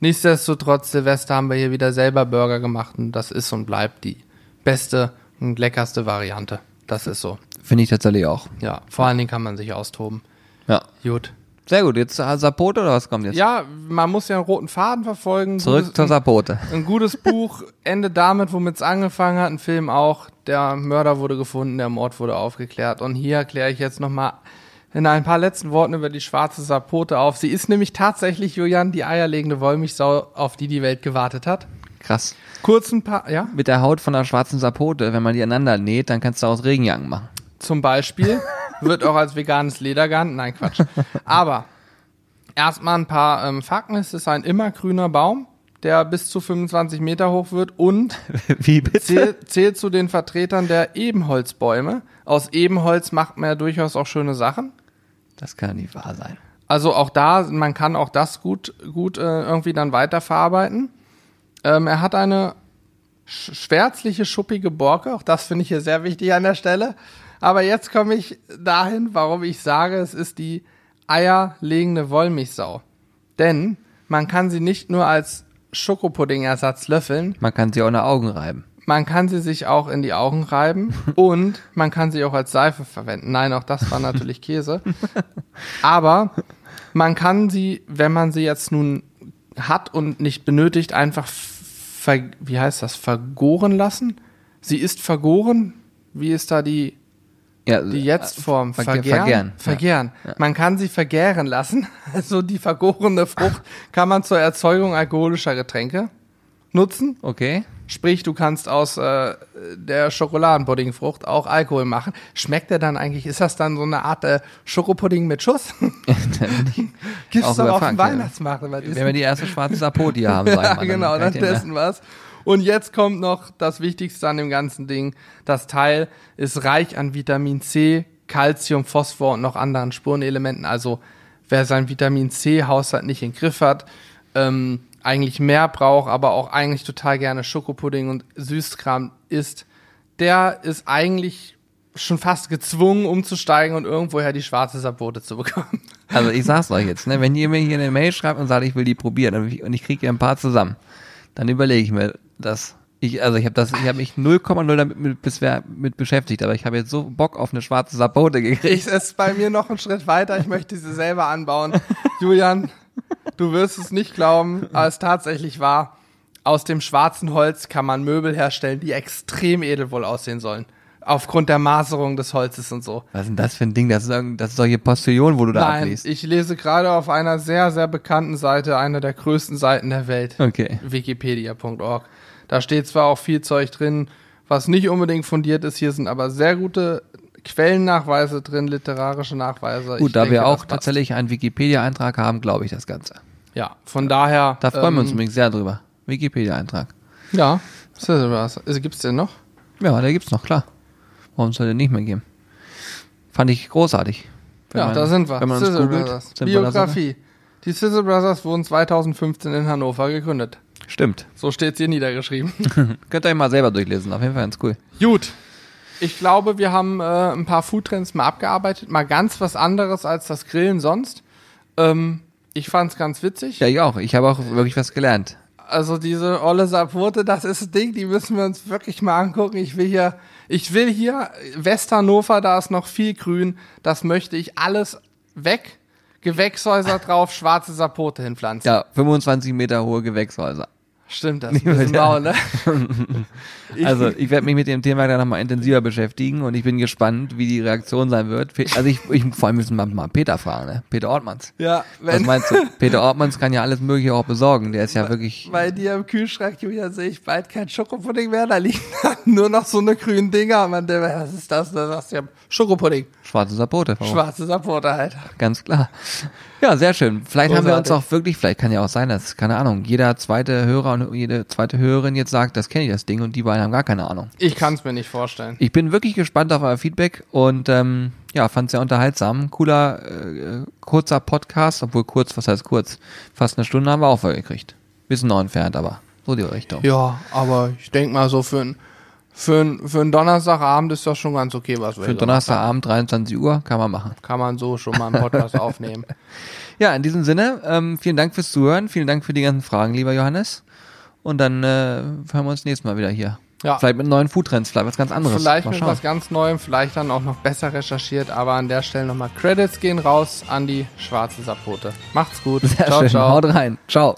Nichtsdestotrotz, Silvester haben wir hier wieder selber Burger gemacht und das ist und bleibt die beste und leckerste Variante. Das ist so. Finde ich tatsächlich auch. Ja, vor allen Dingen kann man sich austoben. Ja. Gut. Sehr gut. Jetzt Sapote oder was kommt jetzt? Ja, man muss ja einen roten Faden verfolgen. Zurück Gutes- zur Sapote. Ein gutes Buch endet damit, womit es angefangen hat. Ein Film auch. Der Mörder wurde gefunden, der Mord wurde aufgeklärt. Und hier erkläre ich jetzt nochmal in ein paar letzten Worten über die schwarze Sapote auf. Sie ist nämlich tatsächlich, Julian, die eierlegende Wollmilchsau, auf die die Welt gewartet hat. Krass. Kurz ein paar, ja, Mit der Haut von der schwarzen Sapote, wenn man die aneinander näht, dann kannst du aus Regenjacken machen. zum Beispiel. Wird auch als veganes Leder gehandelt. Nein, Quatsch. Aber erstmal ein paar ähm, Fakten. Es ist ein immergrüner Baum, der bis zu 25 Meter hoch wird und Wie bitte? zählt, zählt zu den Vertretern der Ebenholzbäume. Aus Ebenholz macht man ja durchaus auch schöne Sachen. Das kann nicht wahr sein. Also auch da, man kann auch das gut, gut äh, irgendwie dann weiterverarbeiten. Ähm, er hat eine sch schwärzliche, schuppige Borke. Auch das finde ich hier sehr wichtig an der Stelle. Aber jetzt komme ich dahin, warum ich sage, es ist die eierlegende Wollmilchsau. Denn man kann sie nicht nur als Schokopudding-Ersatz löffeln, Man kann sie auch in die Augen reiben. man kann sie sich auch in die Augen reiben und man kann sie auch als Seife verwenden. Nein, auch das war natürlich Käse. Aber man kann sie, wenn man sie jetzt nun hat und nicht benötigt, einfach ver, wie heißt das, vergoren lassen. Sie ist vergoren. Wie ist da die, Ja, die Jetztform? Verge- Vergären? vergären. Vergären. Man kann sie vergären lassen. Also die vergorene Frucht kann man zur Erzeugung alkoholischer Getränke nutzen. Okay. Sprich, du kannst aus äh, der Schokoladenpuddingfrucht auch Alkohol machen. Schmeckt der dann eigentlich, ist das dann so eine Art äh, Schokopudding mit Schuss? Gibt's Auch doch auf dem ja. Weihnachtsmarkt. aber Wenn wir die erste schwarze Sapote hier haben, sagen ja, wir. genau, dann testen wir's. Und jetzt kommt noch das Wichtigste an dem ganzen Ding. Das Teil ist reich an Vitamin C, Calcium, Phosphor und noch anderen Spurenelementen. Also wer sein Vitamin C-Haushalt nicht im Griff hat, ähm, eigentlich mehr braucht, aber auch eigentlich total gerne Schokopudding und Süßkram isst, der ist eigentlich schon fast gezwungen umzusteigen und irgendwoher die schwarze Sapote zu bekommen. Also ich sag's euch jetzt, ne, wenn ihr mir hier eine Mail schreibt und sagt, ich will die probieren und ich, und ich kriege hier ein paar zusammen, dann überlege ich mir das. Ich, also ich habe das, ich habe mich 0,0 damit mit, bisher mit beschäftigt, aber ich habe jetzt so Bock auf eine schwarze Sapote gekriegt. Ich es bei mir noch einen Schritt weiter. Ich möchte sie selber anbauen. Julian, du wirst es nicht glauben, aber es tatsächlich wahr. Aus dem schwarzen Holz kann man Möbel herstellen, die extrem edel wohl aussehen sollen. Aufgrund der Maserung des Holzes und so. Was ist denn das für ein Ding? Das ist, das ist solche Postillon, wo du da Nein, abliest. ich lese gerade auf einer sehr, sehr bekannten Seite, einer der größten Seiten der Welt. Okay. Wikipedia.org. Da steht zwar auch viel Zeug drin, was nicht unbedingt fundiert ist. Hier sind aber sehr gute Quellennachweise drin, literarische Nachweise. Ich Gut, da denke, wir auch tatsächlich einen Wikipedia-Eintrag haben, glaube ich das Ganze. Ja, von daher. Da freuen wir uns ähm, übrigens sehr drüber. Wikipedia-Eintrag. Ja? Also, gibt's den noch? Ja, der gibt's noch, klar. Warum soll der nicht mehr geben? Fand ich großartig. Wenn ja, man- da sind wir. Wenn man uns Sizzle googelt, Brothers. Biografie. Die Sizzle Brothers wurden 2015 in Hannover gegründet. Stimmt. So steht's hier niedergeschrieben. Könnt ihr euch mal selber durchlesen. Auf jeden Fall ganz cool. Gut. Ich glaube, wir haben äh, ein paar Foodtrends mal abgearbeitet. Mal ganz was anderes als das Grillen sonst. Ähm, ich fand's ganz witzig. Ja, ich auch. Ich habe auch wirklich was gelernt. Also diese olle Sapote, das ist ein Ding, die müssen wir uns wirklich mal angucken. Ich will hier, ich will hier Westhannover, da ist noch viel Grün. Das möchte ich alles weg. Gewächshäuser drauf, schwarze Sapote hinpflanzen. Ja, 25 Meter hohe Gewächshäuser. Stimmt, das ist ein bisschen mau, ne? Ich- Also ich werde mich mit dem Thema dann nochmal intensiver beschäftigen und ich bin gespannt, wie die Reaktion sein wird. Also ich, ich vor allem müssen wir mal Peter fragen, ne? Peter Ortmanns. ja, Was wenn meinst du? Peter Ortmanns kann ja alles Mögliche auch besorgen. Der ist ja wirklich. bei dir im Kühlschrank, Julian, sehe ich bald kein Schokopudding mehr. Da liegen nur noch so eine grünen Dinger. Man denkt, was ist das? Da sagst du ja Schokopudding. Schwarze Sapote. Schwarze Sapote halt. Ganz klar. Ja, sehr schön. Vielleicht haben wir uns Großartig. auch wirklich, vielleicht kann ja auch sein, dass, keine Ahnung, jeder zweite Hörer und jede zweite Hörerin jetzt sagt, das kenne ich das Ding und die beiden haben gar keine Ahnung. Ich kann es mir nicht vorstellen. Ich bin wirklich gespannt auf euer Feedback und ähm, ja, fand sehr unterhaltsam. Cooler, äh, kurzer Podcast, obwohl kurz, was heißt kurz? Fast eine Stunde haben wir auch voll gekriegt. Bisschen noch entfernt, aber so die Richtung. Ja, aber ich denke mal so für ein für für ein Donnerstagabend ist das schon ganz okay, was wir Für so Donnerstagabend, 23 Uhr, kann man machen. Kann man so schon mal einen Podcast aufnehmen. Ja, in diesem Sinne, ähm, vielen Dank fürs Zuhören, vielen Dank für die ganzen Fragen, lieber Johannes. Und dann äh, hören wir uns nächstes Mal wieder hier Ja. Vielleicht mit neuen Foodtrends, vielleicht was ganz anderes. Vielleicht mit was ganz Neuem, vielleicht dann auch noch besser recherchiert, aber an der Stelle nochmal Credits gehen raus an die schwarze Sapote. Macht's gut. Sehr ciao, schön. ciao. Haut rein. Ciao.